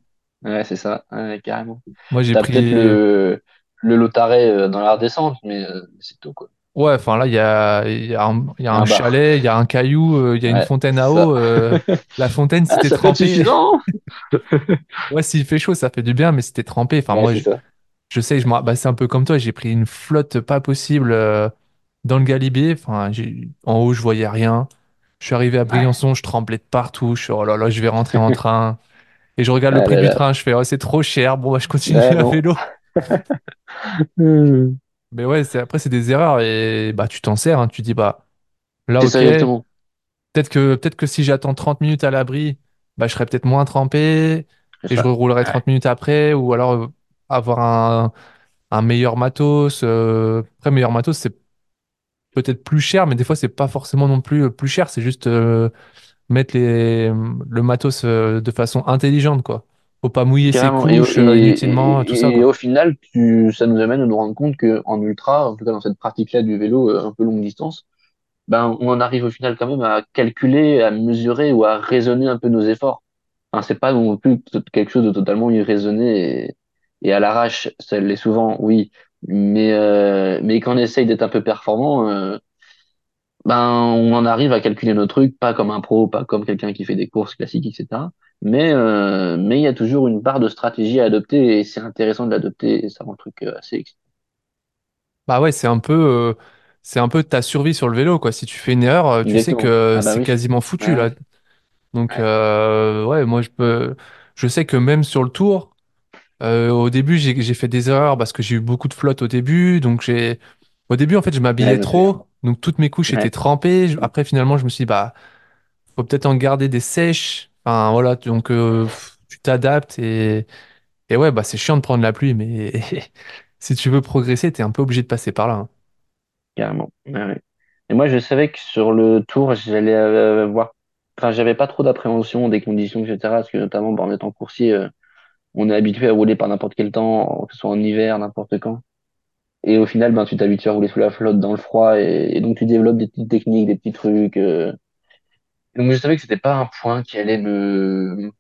Ouais, c'est ça, ouais, carrément. Moi, j'ai pris. le, le Lotaret euh, dans la redescente, mais euh, c'est tout, quoi. Ouais, enfin là, il y a, y a un, y a un chalet, il y a un caillou, euh, il y a une fontaine à eau. euh, la fontaine, si Ah, t'es peut être trempé, ouais, s'il fait chaud, ça fait du bien, mais si t'es trempé, enfin Ouais, moi, je. Je sais, je m'en- bah, c'est un peu comme toi, j'ai pris une flotte pas possible euh, dans le Galibier. Enfin, j'ai- en haut, je voyais rien. Je suis arrivé à Ouais. Briançon, je tremblais de partout. Je suis, oh là là, je vais rentrer en train. Et je regarde le Ah prix là du là. train, je fais, oh, c'est trop cher. Bon, bah, je continue Ouais, à non. vélo. Hmm. Mais ouais, c'est, après, c'est des erreurs et bah, tu t'en sers. hein. Tu dis, bah, là, C'est ok. ça exactement. Peut-être que, peut-être que si j'attends 30 minutes à l'abri, bah, je serai peut-être moins trempé C'est et je ça. reroulerai Ouais. 30 minutes après, ou alors euh, avoir un, un meilleur matos. euh, Après, meilleur matos, c'est peut-être plus cher, mais des fois, c'est pas forcément non plus euh, plus cher, c'est juste euh, mettre les, le matos euh, de façon intelligente, quoi. Faut pas mouiller ses Carrément. Et, au- couches et, inutilement, tout ça, et, et quoi. au final, tu, ça nous amène à nous rendre compte que en ultra, en tout cas dans cette pratique-là du vélo un peu longue distance, ben, on en arrive au final quand même à calculer, à mesurer ou à raisonner un peu nos efforts. Enfin, c'est pas non plus quelque chose de totalement irraisonné et, à l'arrache, ça l'est souvent, oui. Mais, euh, mais quand on essaye d'être un peu performant, euh, ben, on en arrive à calculer nos trucs, pas comme un pro, pas comme quelqu'un qui fait des courses classiques, etc. Mais, euh, mais il y a toujours une part de stratégie à adopter et c'est intéressant de l'adopter et ça rend le truc assez excitant. Bah ouais, c'est un peu, euh, c'est un peu ta survie sur le vélo, quoi. Si tu fais une erreur, euh, tu sais Exactement. que Ah bah c'est oui. quasiment foutu, Ouais, là. Donc, Ouais, euh, ouais, moi, je peux, je sais que même sur le tour, euh, au début, j'ai, fait des erreurs parce que j'ai eu beaucoup de flotte au début. Donc, j'ai, au début, en fait, je m'habillais trop. Donc, toutes mes couches étaient trempées. Après, finalement, je me suis dit, bah, faut peut-être en garder des sèches. Enfin, voilà. Donc, euh, tu t'adaptes et, et ouais, bah, c'est chiant de prendre la pluie, mais si tu veux progresser, t'es un peu obligé de passer par là. hein. carrément. Ouais, ouais. Et moi, je savais que sur le tour, j'allais euh, voir. Enfin, j'avais pas trop d'appréhension des conditions, etc. Parce que notamment, bah, en étant coursier, euh, on est habitué à rouler par n'importe quel temps, que ce soit en hiver, n'importe quand. Et au final, ben, tu t'habitues à rouler sous la flotte dans le froid et, et donc tu développes des petites techniques, des petits trucs. euh. Donc je savais que c'était pas un point qui allait me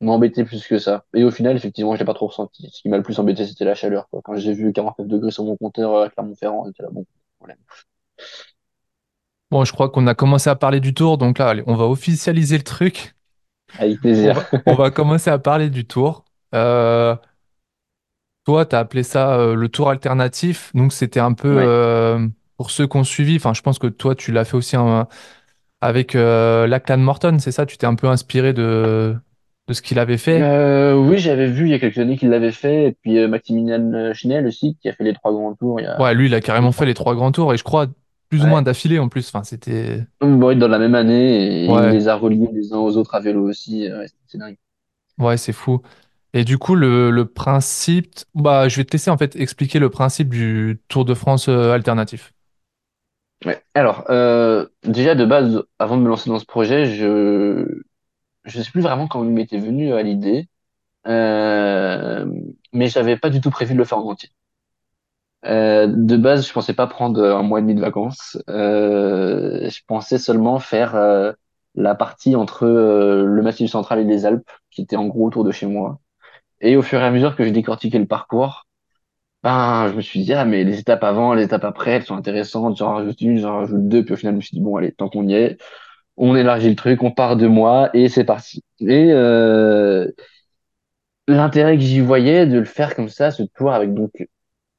m'embêter plus que ça. Et au final, effectivement, je l'ai pas trop ressenti. Ce qui m'a le plus embêté, c'était la chaleur, quoi. Quand j'ai vu 49 degrés sur mon compteur à Clermont-Ferrand, j'étais là, bon, problème. Bon, je crois qu'on a commencé à parler du tour. Donc là, allez, on va officialiser le truc. Avec On plaisir. va, on va commencer à parler du tour. Euh, toi, tu as appelé ça euh, le tour alternatif. Donc, c'était un peu Ouais. euh, pour ceux qui ont suivi. Enfin, je pense que toi, tu l'as fait aussi hein, avec euh, Lachlan Morton, c'est ça? Tu t'es un peu inspiré de, de ce qu'il avait fait? Euh, oui, j'avais vu il y a quelques années qu'il l'avait fait. Et puis euh, Maximilian euh, Schnell aussi, qui a fait les trois grands tours il y a Ouais, lui, il a carrément fait les trois grands tours et je crois plus ou moins Ouais. d'affilée en plus. Enfin, c'était. Bon, dans la même année, et il Ouais, les a reliés les uns aux autres à vélo aussi. euh, Ouais, c'est dingue. ouais, c'est fou. Et du coup, le, principe. Bah, je vais te laisser en fait expliquer le principe du Tour de France euh, alternatif. Alors, euh, déjà de base, avant de me lancer dans ce projet, je je sais plus vraiment comment il m'était venu à l'idée, euh, mais j'avais pas du tout prévu de le faire en entier. Euh, de base, je pensais pas prendre un mois et demi de vacances. Euh, je pensais seulement faire euh, la partie entre euh, le Massif central et les Alpes, qui était en gros autour de chez moi. Et au fur et à mesure que je décortiquais le parcours, ben, je me suis dit, ah, mais les étapes avant, les étapes après, elles sont intéressantes. J'en rajoute une, j'en rajoute deux. Puis au final, je me suis dit, bon, allez, tant qu'on y est, on élargit le truc, on part de moi et c'est parti. Et euh, l'intérêt que j'y voyais de le faire comme ça, ce tour avec donc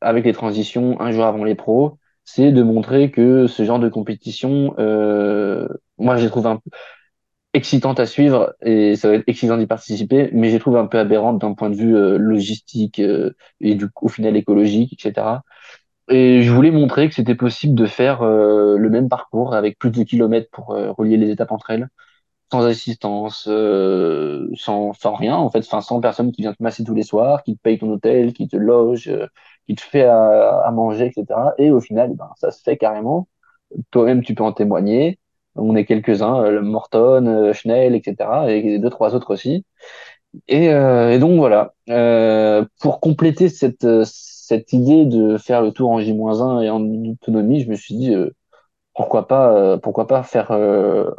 avec les transitions un jour avant les pros, c'est de montrer que ce genre de compétition, euh, moi, je les trouve un peu excitante à suivre et ça va être excitant d'y participer, mais je les trouve un peu aberrante d'un point de vue euh, logistique euh, et du au final écologique, etc. Et je voulais montrer que c'était possible de faire euh, le même parcours avec plus de kilomètres pour euh, relier les étapes entre elles sans assistance, euh, sans, sans rien, en fait, sans personne qui vient te masser tous les soirs, qui te paye ton hôtel, qui te loge, qui te fait à, à manger, etc. Et au final, ben, ça se fait carrément. Toi-même, tu peux en témoigner. On est quelques-uns, euh, Morton, euh, Schnell, etc. Et deux, trois autres aussi. Et, euh, et donc voilà. Euh, pour compléter cette, euh, cette idée de faire le tour en J-1 et en autonomie, je me suis dit, euh, pourquoi pas, pourquoi pas faire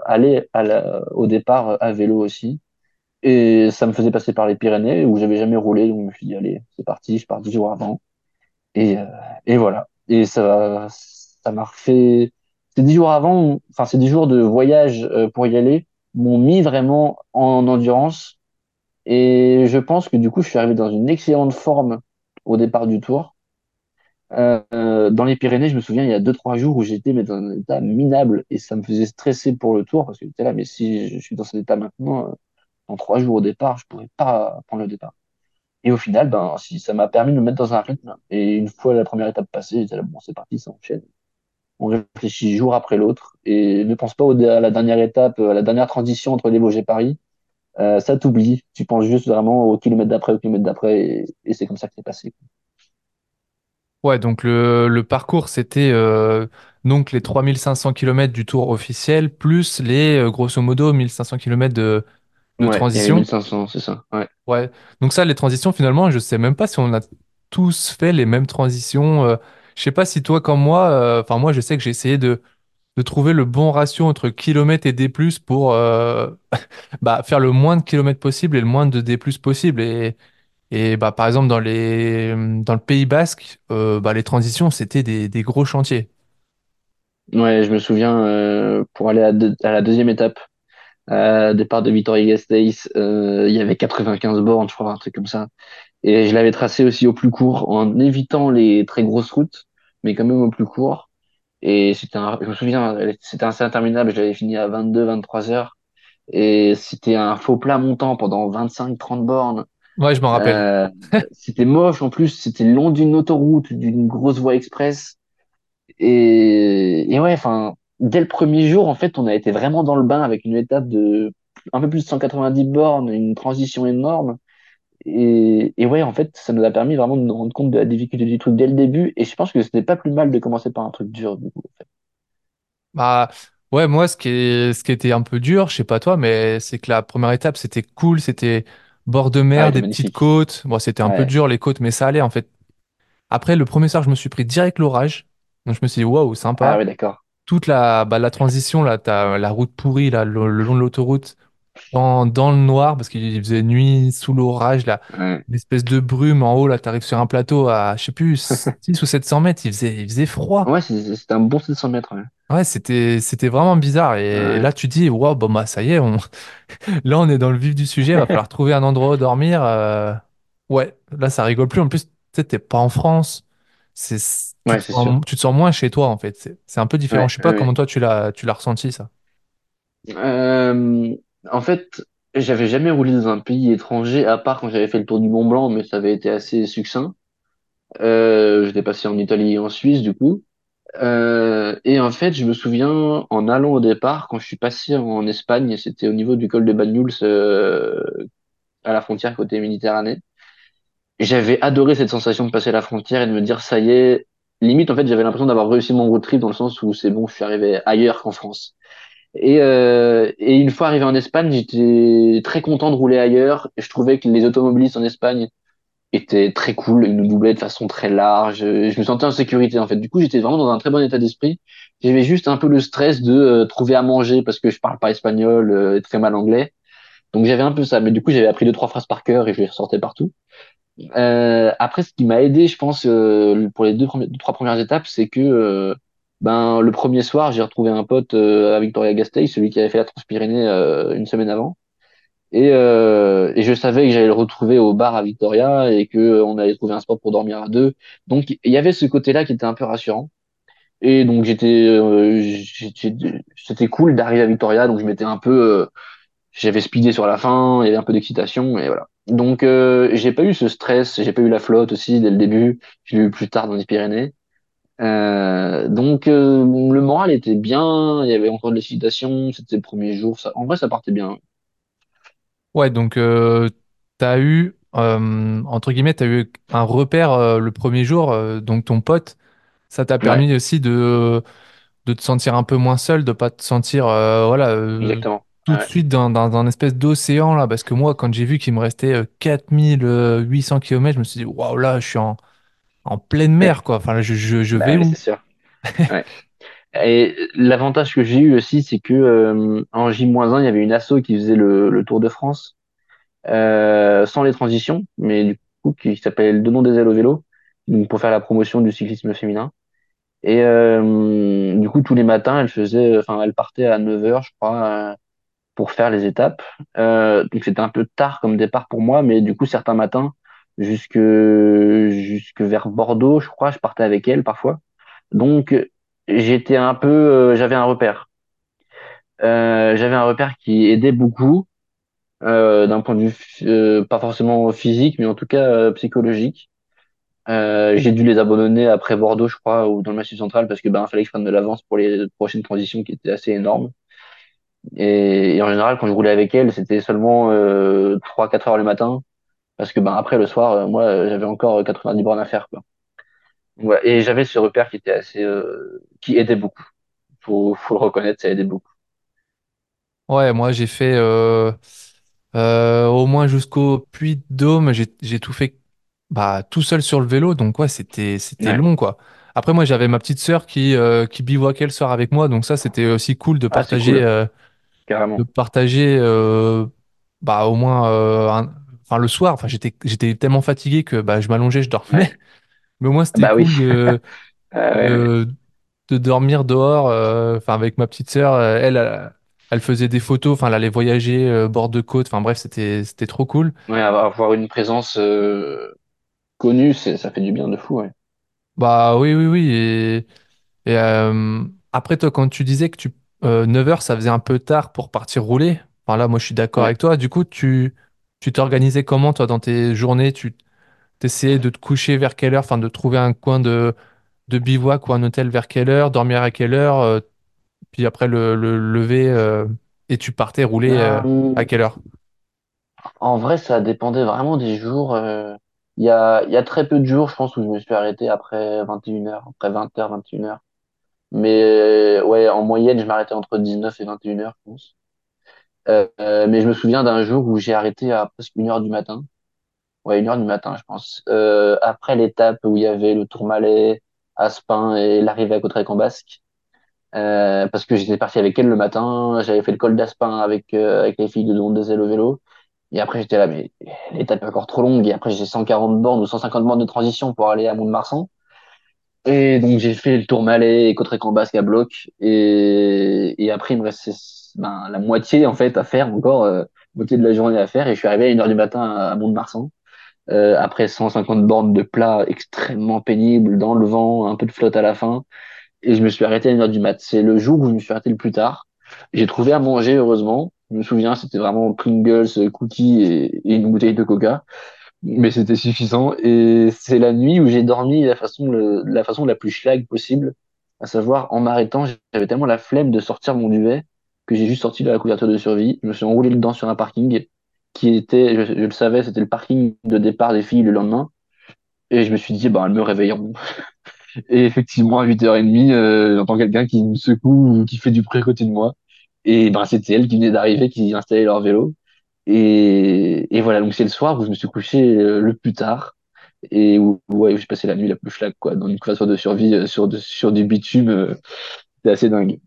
aller à la- au départ à vélo aussi. Et ça me faisait passer par les Pyrénées où j'avais jamais roulé, donc je me suis dit allez, c'est parti, je pars dix jours avant. Et, et voilà. Et ça, ça m'a refait. Ces dix jours avant, enfin ces dix jours de voyage euh, pour y aller m'ont mis vraiment en endurance. Et je pense que du coup, je suis arrivé dans une excellente forme au départ du tour. Euh, dans les Pyrénées, je me souviens, il y a deux, trois jours où j'étais mais dans un état minable et ça me faisait stresser pour le tour parce que j'étais là, mais si je suis dans cet état maintenant, euh, dans trois jours au départ, je pourrais pas prendre le départ. Et au final, ben, si ça m'a permis de me mettre dans un rythme. Et une fois la première étape passée, j'étais là, bon, c'est parti, ça enchaîne. On réfléchit jour après l'autre et ne pense pas au- à la dernière étape, à la dernière transition entre les Vosges et Paris. Euh, ça t'oublie. Tu penses juste vraiment au kilomètre d'après, au kilomètre d'après et, et c'est comme ça que c'est passé. Ouais, donc le, le parcours, c'était euh, donc les 3500 km du tour officiel, plus les, euh, grosso modo, 1500 km de, de Ouais, transition. 1500, c'est ça. Ouais. Ouais, donc ça, les transitions, finalement, je sais même pas si on a tous fait les mêmes transitions. euh, je sais pas si toi, comme moi, euh, enfin moi, je sais que j'ai essayé de, de trouver le bon ratio entre kilomètres et D+, pour euh, bah, faire le moins de kilomètres possible et le moins de D+, possible. Et, et bah, par exemple, dans les, dans le Pays Basque, euh, bah, les transitions, c'était des, des gros chantiers. Ouais, je me souviens, pour aller à, la deuxième étape, départ de Vitoria-Gasteiz, il y avait 95 bornes, je crois, un truc comme ça. Et je l'avais tracé aussi au plus court, en évitant les très grosses routes, mais quand même au plus court. Et c'était un, je me souviens, c'était assez interminable. Je l'avais fini à 22, 23 heures. Et c'était un faux plat montant pendant 25, 30 bornes. Ouais, je m'en rappelle. Euh, c'était moche en plus. C'était le long d'une autoroute, d'une grosse voie express. Et, et ouais, enfin, dès le premier jour, en fait, on a été vraiment dans le bain avec une étape de un peu plus de 190 bornes, une transition énorme. Et, et ouais, en fait, ça nous a permis vraiment de nous rendre compte de la difficulté du truc dès le début. Et je pense que c'était pas plus mal de commencer par un truc dur, du coup. en fait. Bah, ouais, moi, ce qui est, ce qui était un peu dur, je sais pas toi, mais c'est que la première étape, c'était cool, c'était bord de Ah, mer, des petites magnifique. côtes. Bon, c'était un peu Ouais. dur, les côtes, mais ça allait, en fait. Après, le premier soir, je me suis pris direct l'orage. Donc, je me suis dit, waouh, Ah sympa. ouais, d'accord. Toute la, bah, la transition, là, t'as la route pourrie, là, le, le long de l'autoroute, dans, dans le noir, parce qu'il faisait nuit, sous l'orage, là, Ouais. une espèce de brume en haut, là, t'arrives sur un plateau à, je sais plus, 6 ou 700 mètres, il faisait, il faisait froid. Ouais, c'était un bon 700 mètres. Ouais. Ouais, c'était, c'était vraiment bizarre. Et, Ouais. là, tu dis, waouh, bon, bah, ça y est, on, là, on est dans le vif du sujet, il va falloir trouver un endroit où dormir. euh, Ouais, là, ça rigole plus. En plus, tu sais, t'es pas en France. C'est, tu te sens, tu te sens moins chez toi, en fait. C'est un peu différent. Je sais pas comment toi, tu l'as, tu l'as ressenti, ça. Euh, en fait, j'avais jamais roulé dans un pays étranger, à part quand j'avais fait le tour du Mont Blanc, mais ça avait été assez succinct. Euh, j'étais passé en Italie et en Suisse, du coup. Euh, et en fait, je me souviens, en allant au départ, quand je suis passé en Espagne, c'était au niveau du col de Banyuls, euh, à la frontière côté Méditerranée. J'avais adoré cette sensation de passer la frontière et de me dire, ça y est, limite, en fait, j'avais l'impression d'avoir réussi mon road trip dans le sens où c'est bon, je suis arrivé ailleurs qu'en France. Et, euh, et une fois arrivé en Espagne, j'étais très content de rouler ailleurs. Je trouvais que les automobilistes en Espagne étaient très cool, ils nous doublaient de façon très large. Je me sentais en sécurité, en fait. Du coup, j'étais vraiment dans un très bon état d'esprit. J'avais juste un peu le stress de euh, trouver à manger parce que je parle pas espagnol, euh, très mal anglais. Donc j'avais un peu ça, mais du coup j'avais appris deux trois phrases par cœur et je les ressortais partout. Euh, après, ce qui m'a aidé, je pense, euh, pour les deux, deux, trois premières étapes, c'est que ben, le premier soir, j'ai retrouvé un pote euh, à Victoria-Gasteiz, celui qui avait fait la Transpyrénée euh, une semaine avant. Et, euh, et je savais que j'allais le retrouver au bar à Victoria et que euh, on allait trouver un spot pour dormir à deux. Donc, il y avait ce côté-là qui était un peu rassurant. Et donc, j'étais, euh, c'était cool d'arriver à Victoria. Donc, je m'étais un peu, euh, j'avais speedé sur la fin, il y avait un peu d'excitation et voilà. Donc j'ai pas eu ce stress, j'ai pas eu la flotte aussi dès le début, je l'ai eu plus tard dans les Pyrénées. Euh, donc euh, le moral était bien, il y avait encore de l'excitation, c'était le premier jour, ça, en vrai ça partait bien. Ouais, donc, euh, t'as eu, euh, entre guillemets, t'as eu un repère euh, le premier jour, euh, donc ton pote. Ça t'a Ouais, permis aussi de, de te sentir un peu moins seul, de pas te sentir, euh, voilà, euh, exactement. tout de Ouais, suite dans, dans un espèce d'océan, là. Parce que moi, quand j'ai vu qu'il me restait euh, 4800 km, je me suis dit, waouh, là, je suis en, en pleine mer, quoi. Enfin, je, je, je bah vais où? c'est sûr. Ouais. Et l'avantage que j'ai eu aussi, c'est que euh, en J-1, il y avait une asso qui faisait le, le Tour de France euh, sans les transitions, mais du coup qui s'appelle Donnons des ailes au vélo, donc pour faire la promotion du cyclisme féminin. Et euh, du coup, tous les matins, elle faisait, enfin, elle partait à 9 heures, je crois, euh, pour faire les étapes. Euh, donc c'était un peu tard comme départ pour moi, mais du coup, certains matins, jusque jusque vers Bordeaux, je crois, je partais avec elle parfois. Donc j'étais un peu, euh, j'avais un repère. Euh, j'avais un repère qui aidait beaucoup euh, d'un point de vue euh, pas forcément physique, mais en tout cas euh, psychologique. Euh, j'ai dû les abandonner après Bordeaux, je crois, ou dans le Massif central, parce que ben, fallait que je prenne de l'avance pour les prochaines transitions qui étaient assez énormes. Et, et en général, quand je roulais avec elle, c'était seulement euh, 3-4 heures le matin, parce que ben après le soir, euh, moi, euh, j'avais encore 90 bornes à faire, quoi. Ouais, et j'avais ce repère qui était assez, euh, qui aidait beaucoup. Faut, faut le reconnaître, ça aidait beaucoup. Ouais, moi, j'ai fait euh, euh, au moins jusqu'au Puy-de-Dôme. J'ai, j'ai tout fait bah, tout seul sur le vélo. Donc, ouais, c'était, c'était Ouais. long, quoi. Après, moi, j'avais ma petite sœur qui, euh, qui bivouaquait le soir avec moi. Donc, ça, c'était aussi cool de Ah, c'est partager. cool, euh, de carrément. partager euh, bah, au moins euh, un- enfin, le soir. Enfin, j'étais, j'étais tellement fatigué que bah, je m'allongeais, je dormais. Ouais. Mais au moins, c'était Bah oui. cool de, Ah ouais, de, dormir dehors. euh, Enfin, avec ma petite sœur, euh, elle, elle, elle faisait des photos. Enfin, elle allait voyager euh, bord de côte. Enfin, bref, c'était, c'était trop cool. Ouais, avoir une présence connue, ça fait du bien de fou, ouais. Bah oui, oui, oui. Et après, toi, quand tu disais que tu, 9 heures, ça faisait un peu tard pour partir rouler, enfin là, moi, je suis d'accord Ouais. avec toi. Du coup, tu tu t'organisais comment, toi, dans tes journées? Tu t'essayais de te coucher vers quelle heure? Enfin, de trouver un coin de, de bivouac ou un hôtel vers quelle heure? Dormir à quelle heure? euh, puis après, le, le lever euh, et tu partais rouler euh, à Euh, quelle heure? en vrai, ça dépendait vraiment des jours. euh, Il y a, il y a très peu de jours, je pense, où je me suis arrêté après 21 heures, après 20h, 21 heures. Mais euh, ouais, en moyenne, je m'arrêtais entre 19 et 21 heures, je pense. Euh, mais je me souviens d'un jour où j'ai arrêté à presque une heure du matin. Ouais, une heure du matin, je pense. Euh, après l'étape où il y avait le Tourmalet, Aspin et l'arrivée à Cauterets-en-Basque. Euh, parce que j'étais parti avec elle le matin, j'avais fait le col d'Aspin avec, euh, avec les filles de Don des au vélo. Et après, j'étais là, mais l'étape est encore trop longue. Et après, j'ai 140 bornes ou 150 bornes de transition pour aller à Mont-de-Marsan. Et donc, j'ai fait le Tourmalet et Cauterets-en-Basque à bloc. Et, et après, il me restait ben, la moitié, en fait, à faire encore, euh, moitié de la journée à faire. Et je suis arrivé à une heure du matin à Mont-de-Marsan. Euh, après 150 bornes de plat extrêmement pénibles, dans le vent, un peu de flotte à la fin. Et je me suis arrêté à une heure du mat. C'est le jour où je me suis arrêté le plus tard. J'ai trouvé à manger, heureusement. Je me souviens, c'était vraiment Pringles, cookies et une bouteille de coca. Mais c'était suffisant. Et c'est la nuit où j'ai dormi de la façon, la façon la plus schlag possible. À savoir, en m'arrêtant, j'avais tellement la flemme de sortir mon duvet que j'ai juste sorti de la couverture de survie. Je me suis enroulé dedans sur un parking qui était, je, le savais, c'était le parking de départ des filles le lendemain. Et je me suis dit, bah, elles me réveilleront. Et effectivement, à 8h30, euh, j'entends quelqu'un qui me secoue ou qui fait du à côté de moi. Et ben, c'était elle qui venait d'arriver, qui installait leur vélo. Et, et voilà, donc c'est le soir où je me suis couché euh, le plus tard et où, ouais, j'ai passé la nuit la plus flag, quoi, dans une couverture de survie euh, sur, de- sur du bitume. euh, c'était assez dingue.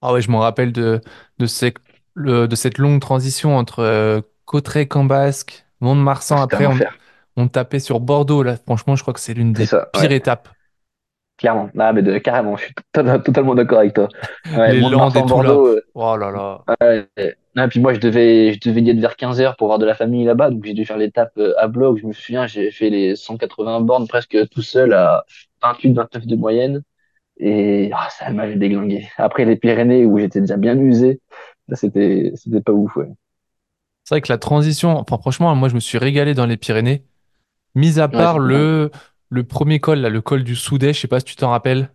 Ah ouais, je me rappelle de, de, ces- le- de cette longue transition entre euh, Cauterets-en-Basque, Ah, Mont-de-Marsan. un Après, on, tapait sur Bordeaux. Là, franchement, je crois que c'est l'une C'est des ça, pires ouais, étapes. clairement. Ah, mais de, carrément, je suis to- totalement d'accord avec toi. Ouais, Les Landes et tout là. Euh, Oh là là. Ouais. Ah, puis moi, je devais, je devais y être vers 15 heures pour voir de la famille là-bas. Donc, j'ai dû faire l'étape euh, à bloc. Je me souviens, j'ai fait les 180 bornes presque tout seul à 28, 29 de moyenne. Et ah, ça m'avait déglingué. Après les Pyrénées, où j'étais déjà bien usé, là, c'était, c'était pas ouf, ouais. C'est vrai que la transition, enfin, franchement, moi, je me suis régalé dans les Pyrénées. Mis à part le, le premier col, là, le col du Soudet, je sais pas si tu t'en rappelles.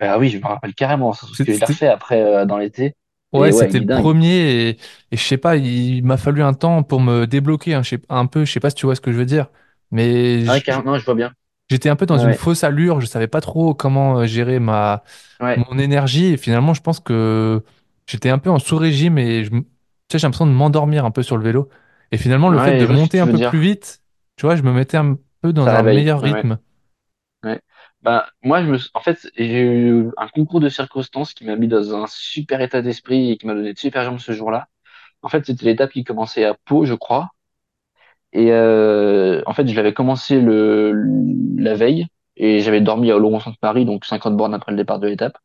Ah oui, je me rappelle carrément. C'est ce que j'ai refait après, euh, dans l'été. Ouais, Et ouais, c'était le dingue. premier et, et je sais pas, il m'a fallu un temps pour me débloquer un, je sais- un peu, je sais pas si tu vois ce que je veux dire, mais je vois bien. j'étais un peu dans une fausse allure, je savais pas trop comment euh, gérer ma ouais, mon énergie et finalement je pense que j'étais un peu en sous-régime et je, m- tu sais, j'ai l'impression de m'endormir un peu sur le vélo et finalement le fait de monter un peu plus vite, tu vois, je me mettais un peu dans Ça un réveille. meilleur rythme. Bah, moi, je me, en fait, j'ai eu un concours de circonstances qui m'a mis dans un super état d'esprit et qui m'a donné de super jambes ce jour-là. En fait, c'était l'étape qui commençait à Pau, je crois. Et euh, en fait, je l'avais commencé le, la veille et j'avais dormi à Oloron-Sainte-Marie, donc 50 bornes après le départ de l'étape.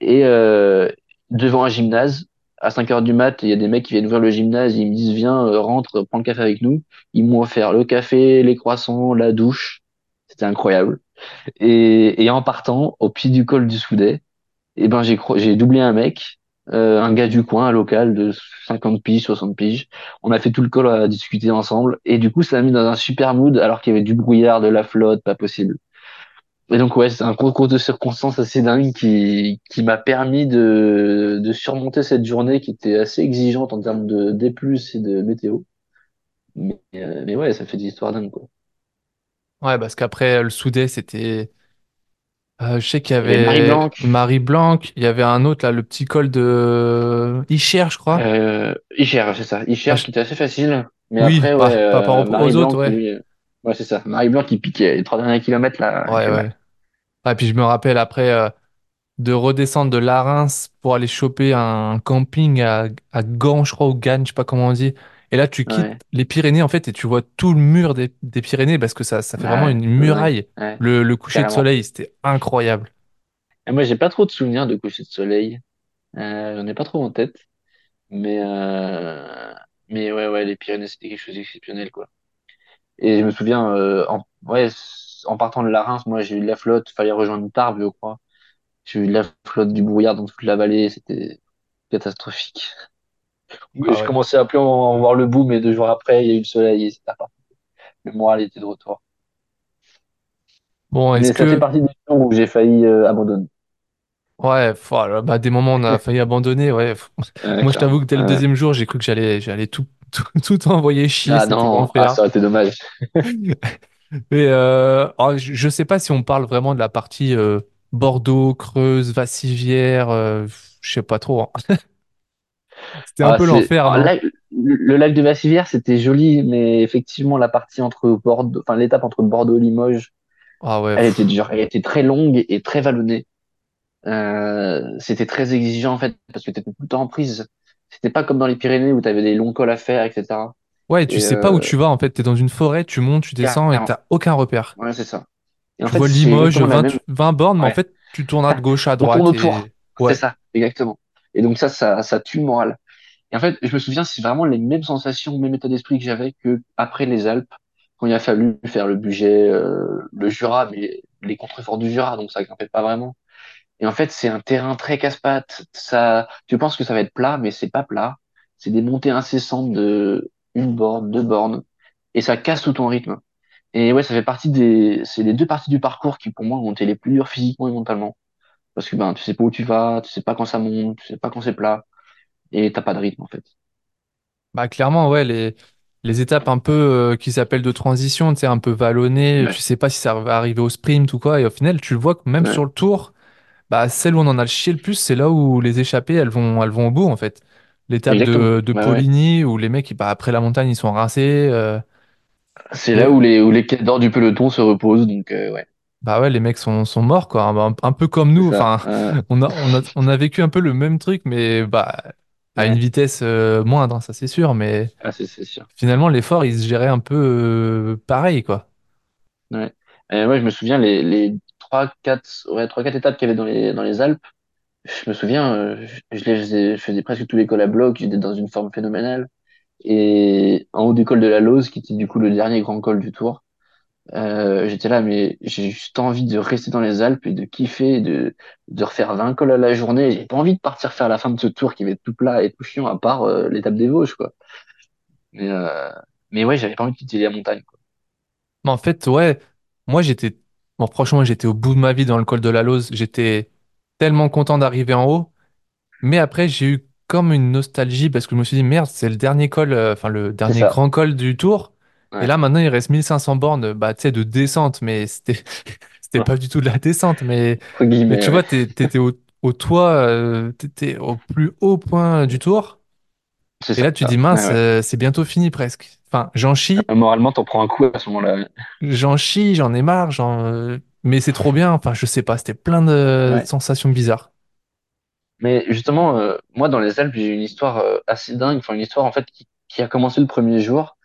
Et euh, devant un gymnase, à 5 heures du mat, il y a des mecs qui viennent ouvrir le gymnase, ils me disent, viens, euh, rentre, prends le café avec nous. Ils m'ont offert le café, les croissants, la douche. C'était incroyable. Et, et en partant, au pied du col du Soudet, eh ben, j'ai, doublé un mec, euh, un gars du coin, un local de 50 piges, 60 piges. On a fait tout le col à discuter ensemble. Et du coup, ça m'a mis dans un super mood, alors qu'il y avait du brouillard, de la flotte, pas possible. Et donc, ouais, c'est un concours de circonstances assez dingue qui, m'a permis de, de surmonter cette journée qui était assez exigeante en termes de D+, et de météo. Mais, euh, mais ouais, ça fait des histoires dingues, quoi. Ouais, parce qu'après le Soudet, c'était Euh, je sais qu'il y avait Marie Blanc, Marie Blanc, il y avait un autre là, le petit col de Icher, je crois. Euh, Icher, c'est ça. Ah, Icher je- qui était assez facile. Mais Oui, après, ouais, par, par rapport euh, aux Marie aux autres, Blanc, ouais. lui, euh, ouais, c'est ça. Marie Blanc qui piquait les trois derniers kilomètres, là, Ouais, ouais. Ah, puis je me rappelle après euh, de redescendre de Larins pour aller choper un camping à, à Gand, je crois, ou Gannes, je sais pas comment on dit. Et là, tu Ouais, quittes les Pyrénées, en fait, et tu vois tout le mur des, des Pyrénées, parce que ça, ça fait vraiment une muraille. Ouais, Le, le coucher de soleil, c'était incroyable. Et moi, j'ai pas trop de souvenirs de coucher de soleil. Euh, j'en ai pas trop en tête. Mais, euh, mais ouais, ouais, les Pyrénées, c'était quelque chose d'exceptionnel, quoi. Et je me souviens, euh, en, ouais, en partant de la Reims, moi, j'ai eu de la flotte. Fallait rejoindre Tarbes, je crois. J'ai eu de la flotte du brouillard dans toute la vallée. C'était catastrophique. Ah je ouais. commençais à plus en, voir le bout, mais deux jours après, il y a eu le soleil et c'était reparti. Le moral était de retour. Bon, est-ce Mais ça fait partie des jours où j'ai failli euh, abandonner. Ouais, voilà, bah, des moments on a failli abandonner, ouais. Ouais, Moi, je t'avoue que dès le Ouais. deuxième jour, j'ai cru que j'allais j'allais tout, tout, tout envoyer chier, Ah non, ah, ça aurait été dommage. Mais euh, oh, je, je sais pas si on parle vraiment de la partie euh, Bordeaux, Creuse, Vassivière, je sais pas trop. hein. C'était un Ah, peu l'enfer, le lac de Vassivière, c'était joli, mais effectivement, la partie entre Bordeaux, enfin, l'étape entre Bordeaux et Limoges, Ah ouais, elle était pff. dure. Elle était très longue et très vallonnée. Euh, c'était très exigeant, en fait, parce que tu étais tout le temps en prise. C'était pas comme dans les Pyrénées où tu avais des longs cols à faire, etc. Ouais, tu Et, sais pas où euh, tu vas en fait, t'es dans une forêt, tu montes, tu descends et carrément. t'as aucun repère. Ouais, c'est ça. Et en Tu fait, vois Limoges, exactement la 20, même. 20 bornes, mais en fait, tu tournes à de gauche à On tourne droite autour. et... C'est ça, exactement. Et donc ça, ça, ça tue le moral. Et en fait, je me souviens, c'est vraiment les mêmes sensations, même état d'esprit que j'avais que après les Alpes, quand il a fallu faire le budget, euh, le Jura, mais les contreforts du Jura, donc ça grimpait pas vraiment. Et en fait, c'est un terrain très casse-pattes. Ça, tu penses que ça va être plat, mais c'est pas plat. C'est des montées incessantes de une borne, deux bornes, et ça casse tout ton rythme. Et ouais, ça fait partie des, c'est les deux parties du parcours qui, pour moi, ont été les plus dures physiquement et mentalement. Parce que ben, tu sais pas où tu vas, tu sais pas quand ça monte, tu sais pas quand c'est plat, et t'as pas de rythme, en fait. Bah clairement, ouais, les, les étapes un peu euh, qui s'appellent de transition, tu sais, un peu vallonnées, tu Ouais, sais pas si ça va arriver au sprint ou quoi, et au final, tu vois que même ouais, sur le tour, bah celle où on en a le chier le plus, c'est là où les échappées, elles vont, elles vont au bout, en fait. L'étape exactement. de, de Ouais, ouais. Poligny, où les mecs, bah, après la montagne, ils sont rincés, euh, C'est et, là où les, où les cadors du peloton se reposent, donc, euh, ouais, bah ouais, les mecs sont, sont morts, quoi, un, un peu comme nous, enfin, on a, on a, on a vécu un peu le même truc, mais bah, à une vitesse euh, moindre, ça c'est sûr, mais ah, sûr. finalement, l'effort, il se gérait un peu euh, pareil, quoi. Ouais. Je me souviens, les, les trois, quatre, ouais, trois, quatre étapes qu'il y avait dans les, dans les Alpes, je me souviens, euh, je, je les faisais, je faisais presque tous les cols à bloc, j'étais dans une forme phénoménale. Et en haut du col de la Lose, qui était du coup le dernier grand col du Tour, euh, j'étais là, mais j'ai juste envie de rester dans les Alpes et de kiffer, de, de refaire 20 cols à la journée. J'ai pas envie de partir faire la fin de ce tour qui va être tout plat et tout chiant, à part euh, l'étape des Vosges, quoi. Mais, euh, mais ouais, j'avais pas envie de quitter la montagne, quoi. Mais en fait, ouais, moi j'étais, bon, franchement, j'étais au bout de ma vie dans le col de la Lose. J'étais tellement content d'arriver en haut. Mais après, j'ai eu comme une nostalgie parce que je me suis dit, merde, c'est le dernier col, enfin, le dernier grand col du tour. Et là, maintenant, il reste 1500 bornes, bah, tu sais, de descente. Mais c'était, c'était pas du tout de la descente. Mais, mais tu ouais. vois, t'étais au, au toit, euh, t'étais au plus haut point du tour. C'est Et ça. là, tu dis, mince, euh, c'est bientôt fini presque. Enfin, j'en chie. Euh, Moralement, t'en prends un coup à ce moment-là. J'en chie, j'en ai marre, j'en... euh, mais c'est trop bien. Enfin, je sais pas, c'était plein de sensations bizarres. Mais justement, euh, moi, dans les Alpes, j'ai une histoire euh, assez dingue. Enfin, une histoire, en fait, qui, qui a commencé le premier jour.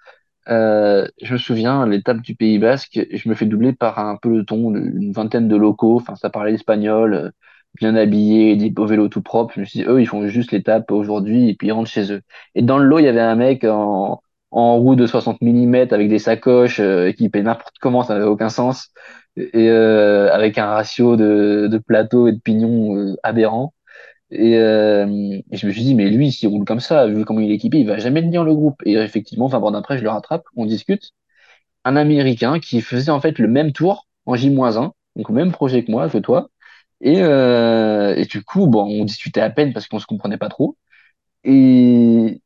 Euh, je me souviens, l'étape du Pays Basque, je me fais doubler par un peloton d'une vingtaine de locaux. Enfin, ça parlait espagnol, euh, bien habillés, beaux vélos tout propres. Je me suis dit, eux, ils font juste l'étape aujourd'hui et puis ils rentrent chez eux. Et dans le lot, il y avait un mec en, en roue de 60 mm avec des sacoches, euh, équipé n'importe comment, ça n'avait aucun sens. Et euh, avec un ratio de, de plateau et de pignon aberrant. Et, euh, je me suis dit, mais lui, s'il roule comme ça, vu comment il est équipé, il va jamais tenir le groupe. Et effectivement, 20 bornes après, je le rattrape, on discute. Un Américain qui faisait en fait le même tour en J-1, donc au même projet que moi, que toi. Et, euh, et du coup, bon, on discutait à peine parce qu'on se comprenait pas trop. Et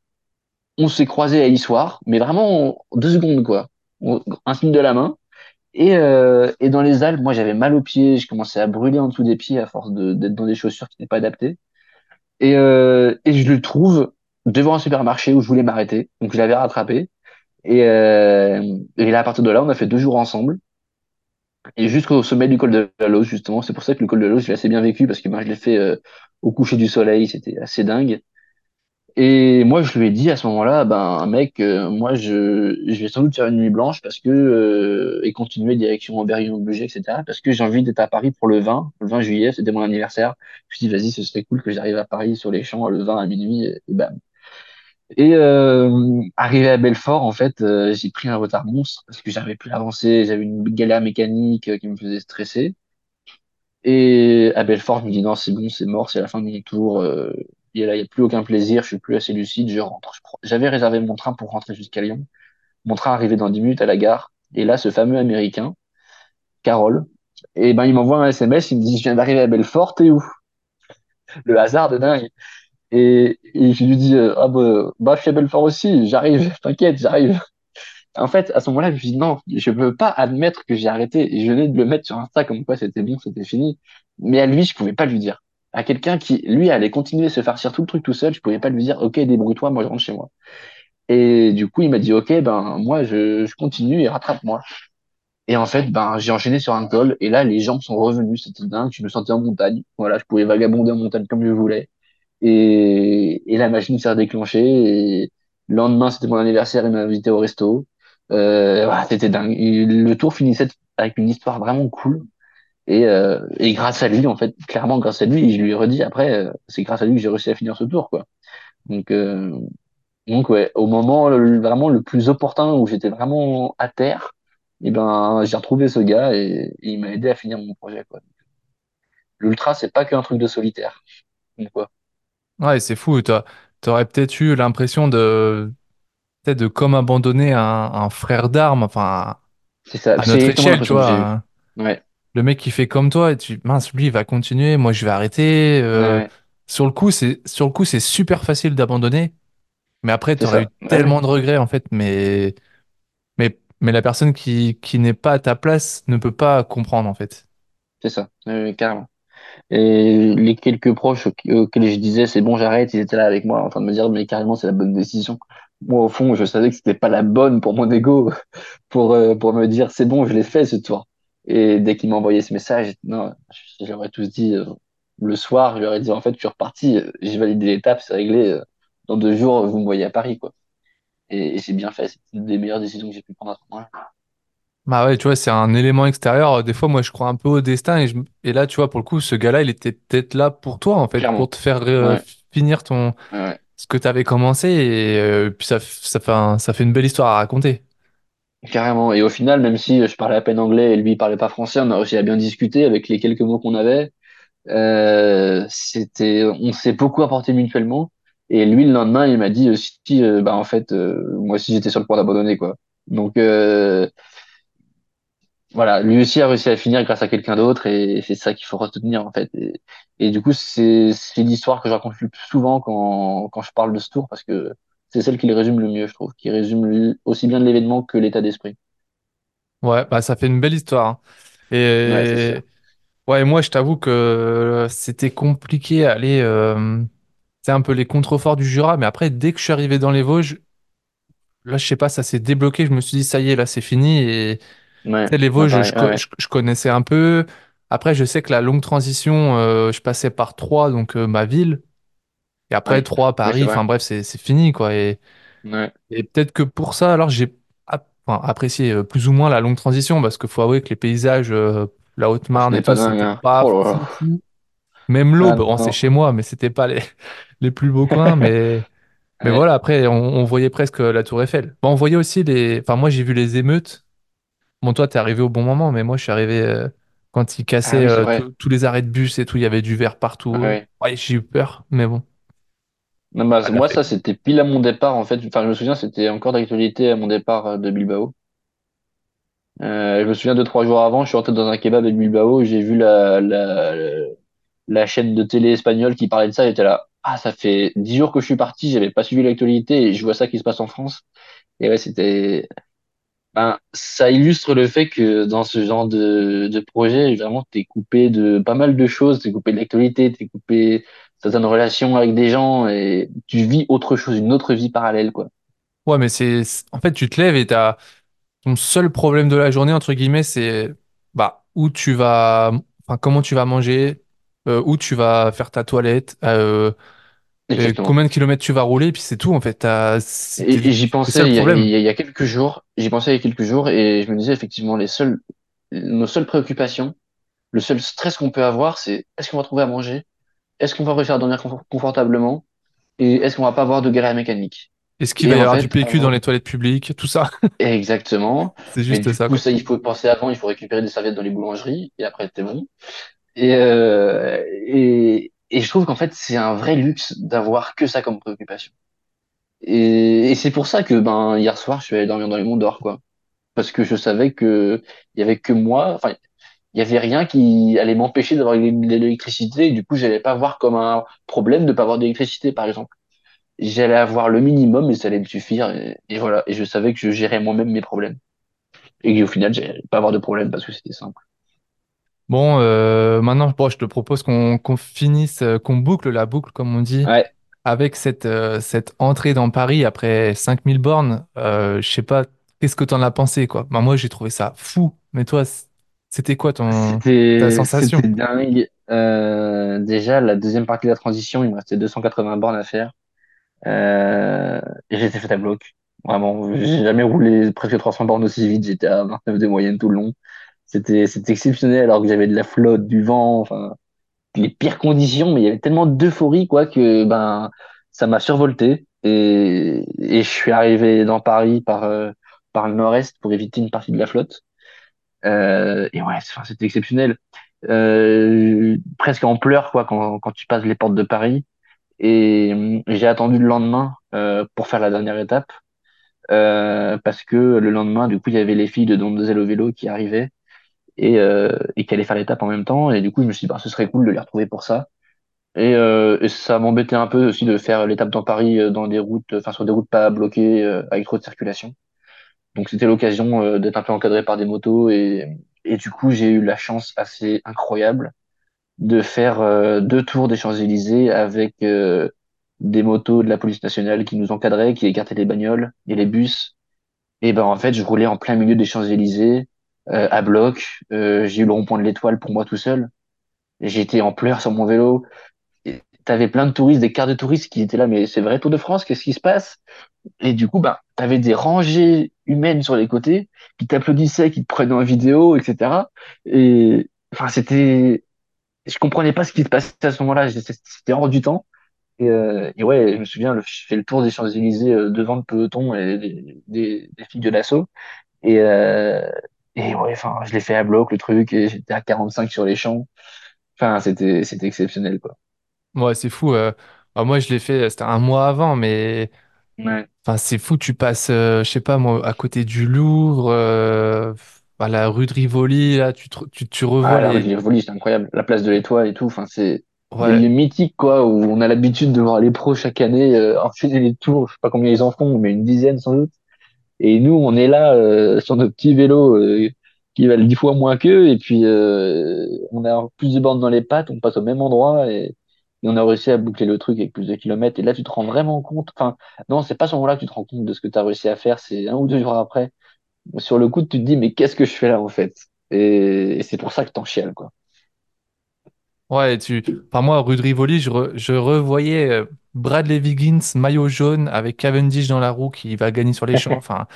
on s'est croisés à l'histoire, mais vraiment en deux secondes, quoi. Un signe de la main. Et, euh, et dans les Alpes, moi, j'avais mal aux pieds, je commençais à brûler en dessous des pieds à force d'être dans des chaussures qui n'étaient pas adaptées. Et, euh, et je le trouve devant un supermarché où je voulais m'arrêter. Donc je l'avais rattrapé. Et, euh, et là, à partir de là, on a fait deux jours ensemble. Et jusqu'au sommet du col de la Lose, justement. C'est pour ça que le col de la Lose, je assez bien vécu parce que ben, je l'ai fait euh, au coucher du soleil. C'était assez dingue. Et moi, je lui ai dit à ce moment-là, ben, mec, euh, moi, je, je vais sans doute faire une nuit blanche parce que, euh, et continuer direction Aubervilliers-Bugey, etc. Parce que j'ai envie d'être à Paris pour le 20, le 20 juillet, c'était mon anniversaire. Je me suis dit, vas-y, ce serait cool que j'arrive à Paris sur les champs le 20 à minuit, et, et bam. Et euh, arrivé à Belfort, en fait, euh, j'ai pris un retard monstre parce que j'arrivais plus à avancer, j'avais une galère mécanique euh, qui me faisait stresser. Et à Belfort, je me dis non, c'est bon, c'est mort, c'est la fin de mon tour. Et là, il n'y a plus aucun plaisir, je suis plus assez lucide, je rentre. J'avais réservé mon train pour rentrer jusqu'à Lyon. Mon train arrivait dans 10 minutes à la gare. Et là, ce fameux Américain, Carole, et ben, il m'envoie un SMS, il me dit, je viens d'arriver à Belfort, t'es où? Le hasard de dingue. Et, je lui dis, euh, ah bah, bah, je suis à Belfort aussi, j'arrive, t'inquiète, j'arrive. En fait, à ce moment-là, je me suis non, je peux pas admettre que j'ai arrêté. Et je venais de le mettre sur Insta comme quoi c'était bon, c'était fini. Mais à lui, je pouvais pas lui dire. À quelqu'un qui, lui, allait continuer à se farcir tout le truc tout seul, je pouvais pas lui dire, ok, débrouille-toi, moi je rentre chez moi. Et du coup, il m'a dit, ok, ben, moi, je, continue et rattrape-moi. Et en fait, ben, j'ai enchaîné sur un col, et là, les jambes sont revenues, c'était dingue, je me sentais en montagne. Voilà, je pouvais vagabonder en montagne comme je voulais. Et, la machine s'est redéclenchée, et le lendemain, c'était mon anniversaire, il m'a invité au resto. Euh, voilà, c'était dingue. Le tour finissait avec une histoire vraiment cool. Et, euh, et grâce à lui, en fait, clairement grâce à lui, je lui ai redit après, euh, c'est grâce à lui que j'ai réussi à finir ce tour, quoi. Donc, euh, donc ouais, au moment le- vraiment le plus opportun où j'étais vraiment à terre, et ben j'ai retrouvé ce gars et, et il m'a aidé à finir mon projet quoi. L'ultra c'est pas qu'un truc de solitaire. Donc, quoi. Ouais, c'est fou. T'aurais peut-être eu l'impression de, peut-être de comme abandonner un, un frère d'armes, enfin, C'est ça, à notre échelle, tu vois. hein. Ouais, Le mec qui fait comme toi, et tu, mince, lui, il va continuer, moi, je vais arrêter. euh, ouais, sur le coup, c'est, sur le coup, c'est super facile d'abandonner, mais après, c'est t'aurais eu. Ouais, tellement de regrets, en fait, mais, mais, mais la personne qui, qui n'est pas à ta place ne peut pas comprendre, en fait. c'est ça, carrément. Et les quelques proches auxquels auxquels je disais c'est bon j'arrête, ils étaient là avec moi en train de me dire mais carrément c'est la bonne décision. Moi au fond je savais que c'était pas la bonne pour mon ego. pour, euh, pour me dire c'est bon, je l'ai fait ce tour. Et dès qu'il m'a envoyé ce message, non, ai tous dit euh, le soir, je leur ai dit en fait, je suis reparti, euh, j'ai validé l'étape, c'est réglé. euh, dans deux jours, vous me voyez à Paris, quoi. Et, et j'ai bien fait, c'est une des meilleures décisions que j'ai pu prendre à ce moment-là. Bah ouais, tu vois, c'est un élément extérieur. Des fois, moi, je crois un peu au destin. Et, je... et là, tu vois, pour le coup, ce gars-là, il était peut-être là pour toi, en fait, pour te faire euh, Ouais, finir ton ouais, ce que tu avais commencé. Et euh, puis, ça, f- ça fait un- ça fait une belle histoire à raconter. Carrément. Et au final, même si je parlais à peine anglais et lui il parlait pas français, on a réussi à bien discuter avec les quelques mots qu'on avait. Euh, c'était, on s'est beaucoup apporté mutuellement. Et lui, le lendemain, il m'a dit aussi, euh, bah en fait, euh, moi aussi j'étais sur le point d'abandonner quoi. Donc euh, voilà, lui aussi a réussi à finir grâce à quelqu'un d'autre et c'est ça qu'il faut retenir en fait. Et, du coup, c'est c'est l'histoire que je raconte le plus souvent quand quand je parle de ce tour parce que c'est celle qui le résume le mieux, je trouve, qui résume aussi bien l'événement que l'état d'esprit. Ouais, bah, ça fait une belle histoire. hein. Ouais, c'est Et sûr. ouais, moi, je t'avoue que c'était compliqué à aller. Euh... C'est un peu les contreforts du Jura. Mais après, dès que je suis arrivé dans les Vosges, là, je sais pas, ça s'est débloqué. Je me suis dit, ça y est, là, c'est fini. Et Ouais, Tu sais, les Vosges, je, pareil. Ouais, co- ouais, je- je connaissais un peu. Après, je sais que la longue transition, euh, je passais par Troyes, donc euh, ma ville. Et après, ouais. Troyes, Oui, c'est Paris, enfin bref, c'est c'est fini, quoi. Et, Ouais. et peut-être que pour ça, alors, j'ai enfin, apprécié euh, plus ou moins la longue transition, parce qu'il faut avouer que les paysages, euh, la Ah, Haute-Marne et tout, pas dingue, c'était hein. pas Oh fou. Même Ah bon, c'est non. chez moi, mais c'était pas les, les plus beaux coins. Mais, mais Ouais. voilà, après, on, on voyait presque la Tour Eiffel. Bon, on voyait aussi les. Enfin, moi, j'ai vu les émeutes. Bon, toi, t'es arrivé au bon moment, mais moi, je suis arrivé euh, quand ils Ah cassaient oui, c'est euh, tous les arrêts de bus et tout, il y avait du verre partout. ouais. Ouais, j'ai eu peur, mais bon, Non, bah, l'a moi, ça, c'était pile à mon départ, en fait. Enfin, je me souviens, c'était encore d'actualité à mon départ euh, de Bilbao. Euh, je me souviens deux, trois jours avant, je suis rentré dans un kebab de Bilbao, j'ai vu la, la, la chaîne de télé espagnole qui parlait de ça, et j'étais là. Ah, ça fait dix jours que je suis parti, j'avais pas suivi l'actualité et je vois ça qui se passe en France. Et ouais, c'était, ben, ça illustre le fait que dans ce genre de, de projet, vraiment, t'es coupé de pas mal de choses, t'es coupé de l'actualité, t'es coupé certaines relations avec des gens et tu vis autre chose, une autre vie parallèle, quoi. Ouais, mais c'est. En fait, tu te lèves et t'as. Ton seul problème de la journée, entre guillemets, c'est bah, où tu vas. Enfin, comment tu vas manger, euh, où tu vas faire ta toilette, euh, et Exactement. combien de kilomètres tu vas rouler, puis c'est tout, en fait. Et, et j'y pensais il y, a, il problème. y a il y a quelques jours, j'y pensais il y a quelques jours et je me disais effectivement les seuls, nos seules préoccupations, le seul stress qu'on peut avoir, c'est est-ce qu'on va trouver à manger, est-ce qu'on va réussir à dormir confort- confortablement et est-ce qu'on va pas avoir de galère mécanique? Est-ce qu'il va y avoir du fait, PQ dans les toilettes publiques? Tout ça? exactement. C'est juste du ça, coup, quoi. ça, il faut penser avant, il faut récupérer des serviettes dans les boulangeries, et après, t'es bon. Et, euh, et, et je trouve qu'en fait, c'est un vrai luxe d'avoir que ça comme préoccupation. Et, et c'est pour ça que, ben, hier soir, je suis allé dormir dans les monts dehors, quoi. Parce que je savais que il y avait que moi, enfin, il y avait rien qui allait m'empêcher d'avoir de l'électricité, du coup, j'allais pas voir comme un problème de pas avoir d'électricité, par exemple. J'allais avoir le minimum et ça allait me suffire, et, et voilà. Et je savais que je gérais moi-même mes problèmes. Et qu'au final, j'allais pas avoir de problème parce que c'était simple. Bon, euh, maintenant, bon, je te propose qu'on qu'on finisse, euh, qu'on boucle la boucle, comme on dit, Ouais, avec cette, euh, cette entrée dans Paris après 5000 bornes. Euh, je sais pas, qu'est-ce que t'en as pensé, quoi? Bah, moi, j'ai trouvé ça fou. Mais toi, c'était quoi ton, ta sensation? c'était dingue. Euh, déjà, la deuxième partie de la transition, il me restait 280 bornes à faire. Euh, et j'étais fait à bloc. Vraiment, j'ai jamais roulé presque 300 bornes aussi vite. J'étais à 29 de moyenne tout le long. C'était, c'était exceptionnel alors que j'avais de la flotte, du vent, enfin, les pires conditions, mais il y avait tellement d'euphorie, quoi, que, ben, ça m'a survolté. Et, et je suis arrivé dans Paris par, euh, par le nord-est pour éviter une partie de la flotte. Euh, et ouais, c'était exceptionnel. Euh, presque en pleurs, quoi, quand, tu passes les portes de Paris. Et hum, j'ai attendu le lendemain euh, pour faire la dernière étape. Euh, parce que le lendemain, du coup, il y avait les filles de Don Donzelle au vélo qui arrivaient et, euh, qui allaient faire l'étape en même temps. Et du coup, je me suis dit, bah, ce serait cool de les retrouver pour ça. Et, euh, et ça m'embêtait un peu aussi de faire l'étape dans Paris euh, dans des routes, enfin sur des routes pas bloquées euh, avec trop de circulation. Donc c'était l'occasion euh, d'être un peu encadré par des motos et, du coup, j'ai eu la chance assez incroyable de faire euh, deux tours des Champs-Élysées avec euh, des motos de la police nationale qui nous encadraient, qui écartaient les bagnoles et les bus. Et ben en fait, je roulais en plein milieu des Champs-Élysées à bloc. J'ai eu le rond-point de l'Étoile pour moi tout seul. J'étais en pleurs sur mon vélo. T'avais plein de touristes, des quarts de touristes qui étaient là, mais c'est vrai Tour de France, qu'est-ce qui se passe? Et du coup, ben, t'avais des rangées humaines sur les côtés qui t'applaudissaient, qui te prenaient en vidéo, etc. Et enfin, c'était je comprenais pas ce qui se passait à ce moment-là. C'était hors du temps. Et, euh, ouais, je me souviens, je fais le tour des Champs-Élysées euh, devant le peloton et des, filles de l'assaut. Et, euh, et ouais, enfin, je l'ai fait à bloc, le truc, et j'étais à 45 sur les champs. Enfin, c'était, c'était exceptionnel, quoi. Ouais, c'est fou. Bah, moi, je l'ai fait, c'était un mois avant, mais Ouais. enfin, c'est fou. Tu passes, euh, je sais pas, moi, à côté du Louvre, euh, à la rue de Rivoli, là, tu, te- tu, tu revois Ah, la rue de les. Rivoli, c'est incroyable. La place de l'Étoile et tout. Enfin, c'est des Ouais, lieux mythiques, quoi, où on a l'habitude de voir les pros chaque année euh, enchaîner les tours. Je sais pas combien ils en font, mais une dizaine sans doute. Et nous, on est là euh, sur nos petits vélos euh, qui valent dix fois moins qu'eux, et puis euh, on a plus de bandes dans les pattes, on passe au même endroit, et, et on a réussi à boucler le truc avec plus de kilomètres. Et là, tu te rends vraiment compte. Enfin, non, c'est pas ce moment-là que tu te rends compte de ce que tu as réussi à faire, c'est un ou deux jours après. Sur le coup, tu te dis, mais qu'est-ce que je fais là, en fait? Et, et c'est pour ça que t'en chiales, quoi. ouais, tu. Enfin, moi, rue de Rivoli, je, re- je revoyais euh, Bradley Wiggins, maillot jaune, avec Cavendish dans la roue qui va gagner sur les champs. Enfin,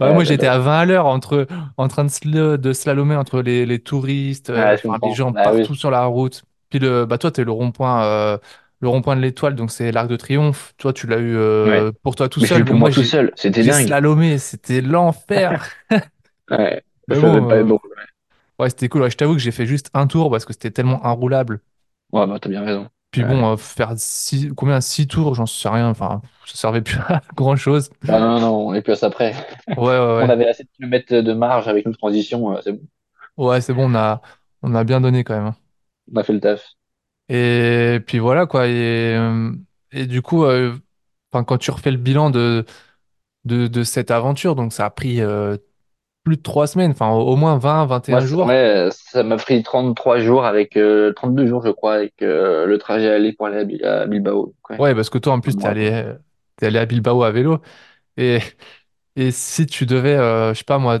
Ouais, Ouais, moi, j'étais à j'adore. 20 à l'heure entre, en train de, sla- de slalomer entre les, les touristes, euh, Ah, je enfin, les comprends. gens Bah oui. partout sur la route. Puis le, bah, toi, t'es le rond-point, euh, le rond-point de l'Étoile, donc c'est l'Arc de Triomphe. Toi, tu l'as eu Ouais. euh, pour toi tout Mais seul. Bon, pour moi, tout seul. C'était dingue. slalomé, c'était l'enfer. Ouais. Mais Ça devait pas être bon, euh, drôle. ouais, c'était cool. Ouais, je t'avoue que j'ai fait juste un tour parce que c'était tellement inroulable. Ouais, bah, t'as bien raison. Puis bon, euh, faire six, combien, six tours, j'en sais rien. Enfin, ça servait plus à grand-chose. Bah, non, non, on est plus à ça après. Ouais, ouais, On avait assez de kilomètres de marge avec une transition, c'est bon, Ouais, c'est bon, on a, on a bien donné quand même. On a fait le taf. Et puis voilà quoi. Et, euh, et du coup, euh, quand tu refais le bilan de, de, de cette aventure, donc ça a pris euh, plus de trois semaines, enfin au au moins vingt vingt et Moi, un c- jours. ouais, ça m'a pris 33 jours avec, euh, 32 jours, je crois, avec le trajet aller pour aller à, Bi- à Bilbao. Ouais, Ouais, parce que toi en plus, t'es allé, t'es allé à Bilbao à vélo. Et, et si tu devais, je sais pas moi,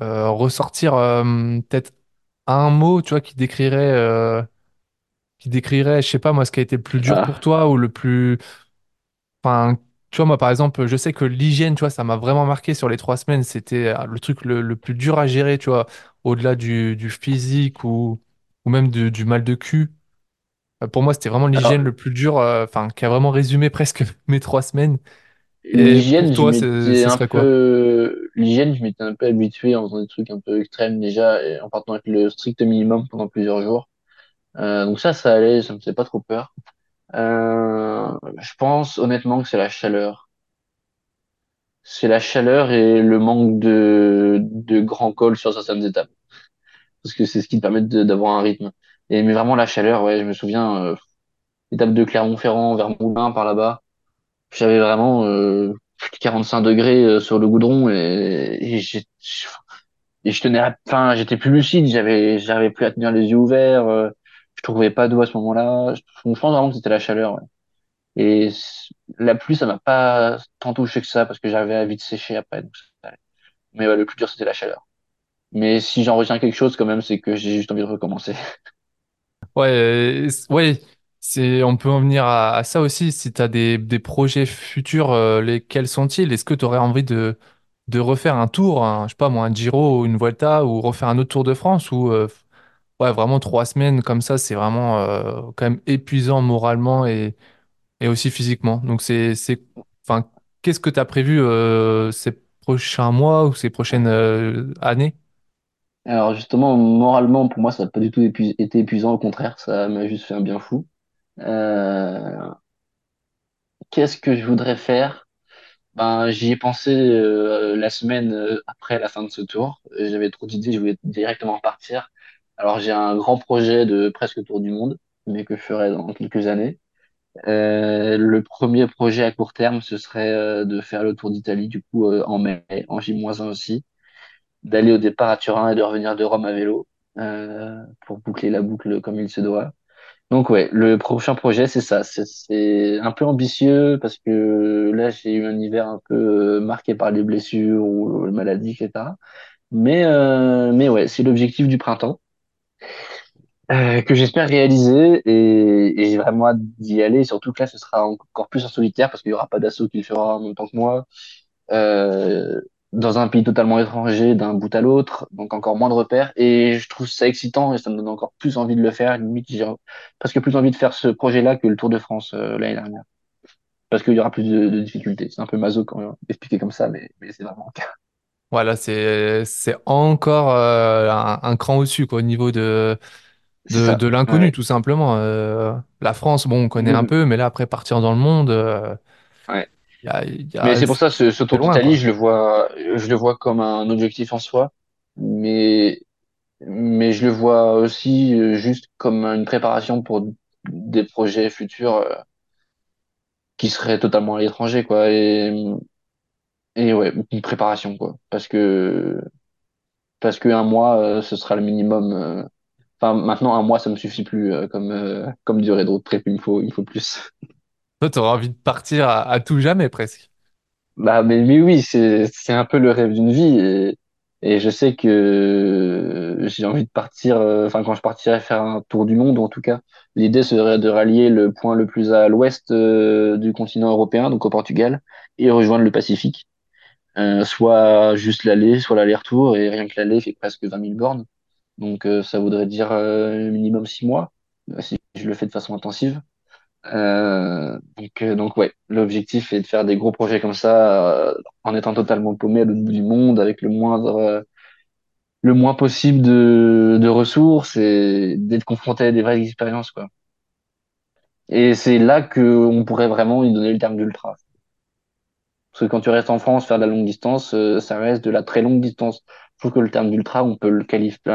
ressortir peut-être un mot, tu vois, qui décrirait, euh, qui décrirait, je sais pas moi, ce qui a été le plus dur pour Ah, toi ou le plus Enfin, tu vois, moi, par exemple, je sais que l'hygiène, tu vois, ça m'a vraiment marqué sur les trois semaines. C'était euh, le truc le, le plus dur à gérer, tu vois, au-delà du, du physique ou, ou même du, du mal de cul. Euh, Pour moi, c'était vraiment alors, l'hygiène le plus dur, euh, enfin, qui a vraiment résumé presque mes trois semaines. L'hygiène, je un peu, l'hygiène, je m'étais un peu habitué en faisant des trucs un peu extrêmes déjà, et en partant avec le strict minimum pendant plusieurs jours. Euh, donc ça, ça allait, ça me faisait pas trop peur. Euh, je pense honnêtement que c'est la chaleur. C'est la chaleur et le manque de, de grands cols sur certaines étapes. Parce que c'est ce qui te permet d'avoir un rythme. Et, mais vraiment la chaleur, ouais, je me souviens, euh, étape de Clermont-Ferrand vers Moulins par là-bas. J'avais vraiment euh, 45 degrés euh, sur le goudron et, et et je tenais, à- enfin, j'étais plus lucide, j'avais, j'avais plus à tenir les yeux ouverts, euh, je trouvais pas d'eau à ce moment-là. Je, je pense vraiment que c'était la chaleur. ouais. Et la pluie, ça m'a pas tant touché que ça parce que j'avais à vite sécher après. Mais ouais, le plus dur, c'était la chaleur. Mais si j'en retiens quelque chose quand même, c'est que j'ai juste envie de recommencer. Ouais, euh, ouais, on peut en venir à, ça aussi. Si tu as des, projets futurs, euh, lesquels sont-ils? Est-ce que tu aurais envie de, refaire un tour, un, je sais pas moi, un Giro ou une Vuelta ou refaire un autre Tour de France ou euh, ouais, vraiment trois semaines comme ça, c'est vraiment euh, quand même épuisant moralement et, aussi physiquement. Donc qu'est-ce que tu as prévu euh, ces prochains mois ou ces prochaines années? Alors justement, moralement, pour moi, ça n'a pas du tout été épuisant. Au contraire, ça m'a juste fait un bien fou. Euh, qu'est-ce que je voudrais faire? Ben, j'y ai pensé euh, la semaine euh, après la fin de ce tour. J'avais trop d'idées, je voulais directement partir. Alors j'ai un grand projet de presque tour du monde, mais que je ferai dans quelques années. Euh, le premier projet à court terme, ce serait euh, de faire le tour d'Italie, du coup euh, en mai, en J-1 aussi, d'aller au départ à Turin et de revenir de Rome à vélo euh, pour boucler la boucle comme il se doit. Donc ouais, le prochain projet, c'est ça. C'est un peu ambitieux parce que là, j'ai eu un hiver un peu euh, marqué par les blessures ou les maladies, etc. Mais, euh, mais ouais, c'est l'objectif du printemps euh, que j'espère réaliser et, et j'ai vraiment hâte d'y aller. Surtout que là, ce sera encore plus en solitaire parce qu'il y aura pas d'assaut qui le fera en même temps que moi. Euh, dans un pays totalement étranger, d'un bout à l'autre, donc encore moins de repères. Et je trouve ça excitant et ça me donne encore plus envie de le faire. Limite, j'ai presque plus envie de faire ce projet-là que le Tour de France euh, l'année dernière. Parce qu'il y aura plus de, de difficultés. C'est un peu maso quand même expliqué comme ça, mais, mais c'est vraiment le cas. Voilà, c'est encore euh, un, un cran au-dessus quoi, au niveau de, de, l'inconnu Ouais. tout simplement. Euh, la France, bon, on connaît un Mm, peu, mais là après partir dans le monde, ouais. Y a, y Mais c'est pour ça, ce, ce Tour d'Italie, je le vois, je le vois comme un objectif en soi, mais, mais je le vois aussi euh, juste comme une préparation pour des projets futurs euh, qui seraient totalement à l'étranger, quoi. Et, et ouais, une préparation, quoi. Parce que, parce que un mois, euh, ce sera le minimum. Enfin, maintenant, un mois, ça me suffit plus comme, comme durée de road trip. Il me faut, il me faut plus. Toi, t'auras envie de partir à, tout jamais presque. Bah, mais, oui, c'est, un peu le rêve d'une vie. Et, je sais que j'ai envie de partir, euh, enfin, quand je partirai faire un tour du monde, en tout cas, l'idée serait de rallier le point le plus à l'ouest euh, du continent européen, donc au Portugal, et rejoindre le Pacifique. Euh, soit juste l'aller, soit l'aller-retour, et rien que l'aller fait presque 20 000 bornes. Donc, ça voudrait dire minimum six mois, si je le fais de façon intensive. Euh, donc, euh, donc ouais, l'objectif est de faire des gros projets comme ça, euh, en étant totalement paumé à l'autre bout du monde, avec le moindre, le moins possible de, ressources et d'être confronté à des vraies expériences, quoi. Et c'est là que on pourrait vraiment y donner le terme d'ultra. Parce que quand tu restes en France, faire de la longue distance, ça reste de la très longue distance. Je trouve que le terme d'ultra, on peut le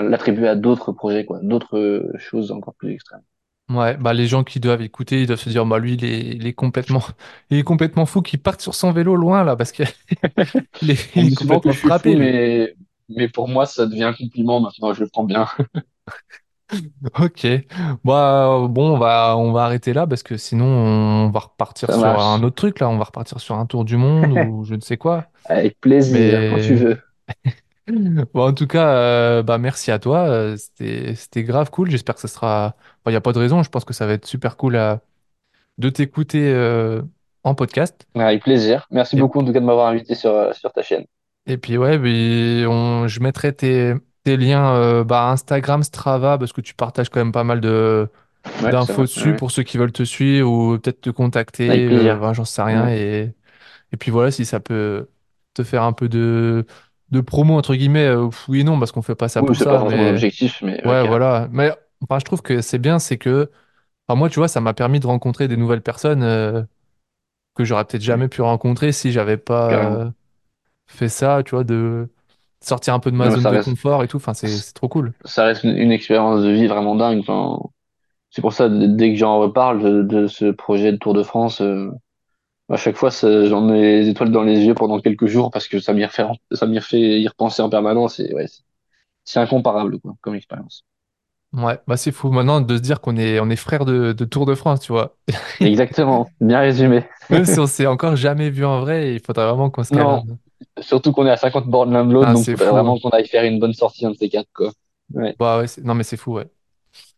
l'attribuer à d'autres projets, quoi, d'autres choses encore plus extrêmes. Ouais, bah les gens qui doivent écouter, ils doivent se dire, bah lui, il est, il est complètement, il est complètement fou qu'il parte sur son vélo loin là, parce qu'il est, On il me est dit souvent que complètement je suis fou, frappé lui. mais, mais pour moi, ça devient un compliment maintenant, je le prends bien. Ok, bah bon, on va, on va arrêter là parce que sinon on va repartir Ça sur un marche. autre truc là, on va repartir sur un tour du monde ou je ne sais quoi. Avec plaisir, quand tu Mais veux. Bon, en tout cas, euh, bah merci à toi, euh, c'était, c'était grave cool. J'espère que ça sera, il n'y a pas de raison, je pense que ça va être super cool à- de t'écouter euh, en podcast. Avec plaisir. Merci Et beaucoup en tout cas de m'avoir invité sur, euh, sur ta chaîne. Et puis ouais, on, je mettrai tes, tes liens euh, bah, Instagram, Strava, parce que tu partages quand même pas mal de Ouais, c'est d'infos vrai. Dessus ouais. pour ceux qui veulent te suivre ou peut-être te Avec contacter, euh, plaisir. bah, j'en sais rien. Ouais. Et, Et puis voilà, si ça peut te faire un peu de, de promo, entre guillemets, euh, oui et non, parce qu'on fait pas ça Oui, pour pas ça, forcément mais l'objectif, mais ouais, voilà. Mais enfin, je trouve que c'est bien, c'est que, enfin, moi, tu vois, ça m'a permis de rencontrer des nouvelles personnes euh, que j'aurais peut-être jamais pu rencontrer si j'avais pas euh, fait ça, tu vois, de sortir un peu de ma Non, zone de confort et tout. Enfin, c'est trop cool. ça reste une, une expérience de vie vraiment dingue. Enfin, c'est pour ça, dès que j'en reparle de, de ce projet de Tour de France, euh, à chaque fois, j'en ai les étoiles dans les yeux pendant quelques jours parce que ça m'y refait, ça m'y refait y repenser en permanence et ouais, c'est incomparable, quoi, comme expérience. Ouais, bah c'est fou maintenant de se dire qu'on est, on est frères de, de Tour de France, tu vois. Exactement, bien résumé. Même si on s'est encore jamais vu en vrai, il faudrait vraiment qu'on se Non, surtout qu'on est à 50 bornes l'un de l'autre, Ah, donc il fou. vraiment hein. qu'on aille faire une bonne sortie un de ces quatre, quoi. Ouais, Bah ouais, non mais c'est fou, ouais.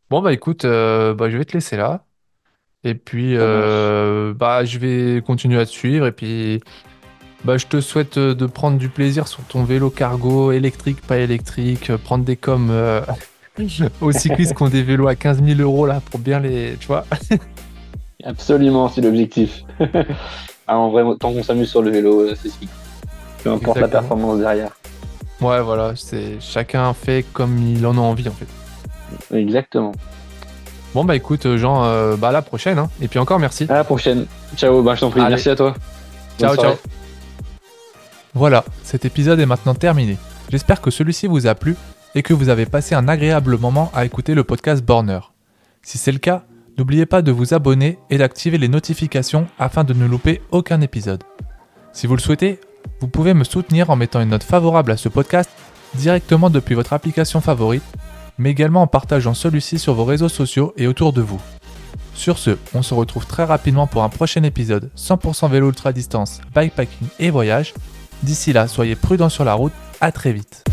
Bon bah écoute, euh, bah, je vais te laisser là. Et puis euh, bah je vais continuer à te suivre. Et puis bah je te souhaite euh, de prendre du plaisir sur ton vélo cargo, électrique, pas électrique, euh, prendre des coms euh, aux cyclistes qui ont des vélos à 15 000 euros là pour bien les. Tu vois? Absolument, c'est l'objectif. Ah, en vrai, tant qu'on s'amuse sur le vélo, c'est ce qui peu importe la performance derrière. Ouais, voilà, c'est chacun fait comme il en a envie en fait. Exactement. Bon bah écoute, euh, Jean, euh, bah à la prochaine. hein. Et puis encore merci. À la prochaine. Ciao, bah, je t'en prie. Allez, Merci à toi. Ciao, ciao. Voilà, cet épisode est maintenant terminé. J'espère que celui-ci vous a plu et que vous avez passé un agréable moment à écouter le podcast Borner. Si c'est le cas, n'oubliez pas de vous abonner et d'activer les notifications afin de ne louper aucun épisode. Si vous le souhaitez, vous pouvez me soutenir en mettant une note favorable à ce podcast directement depuis votre application favorite, mais également en partageant celui-ci sur vos réseaux sociaux et autour de vous. Sur ce, on se retrouve très rapidement pour un prochain épisode 100% vélo ultra distance, bikepacking et voyage. D'ici là, soyez prudents sur la route, à très vite.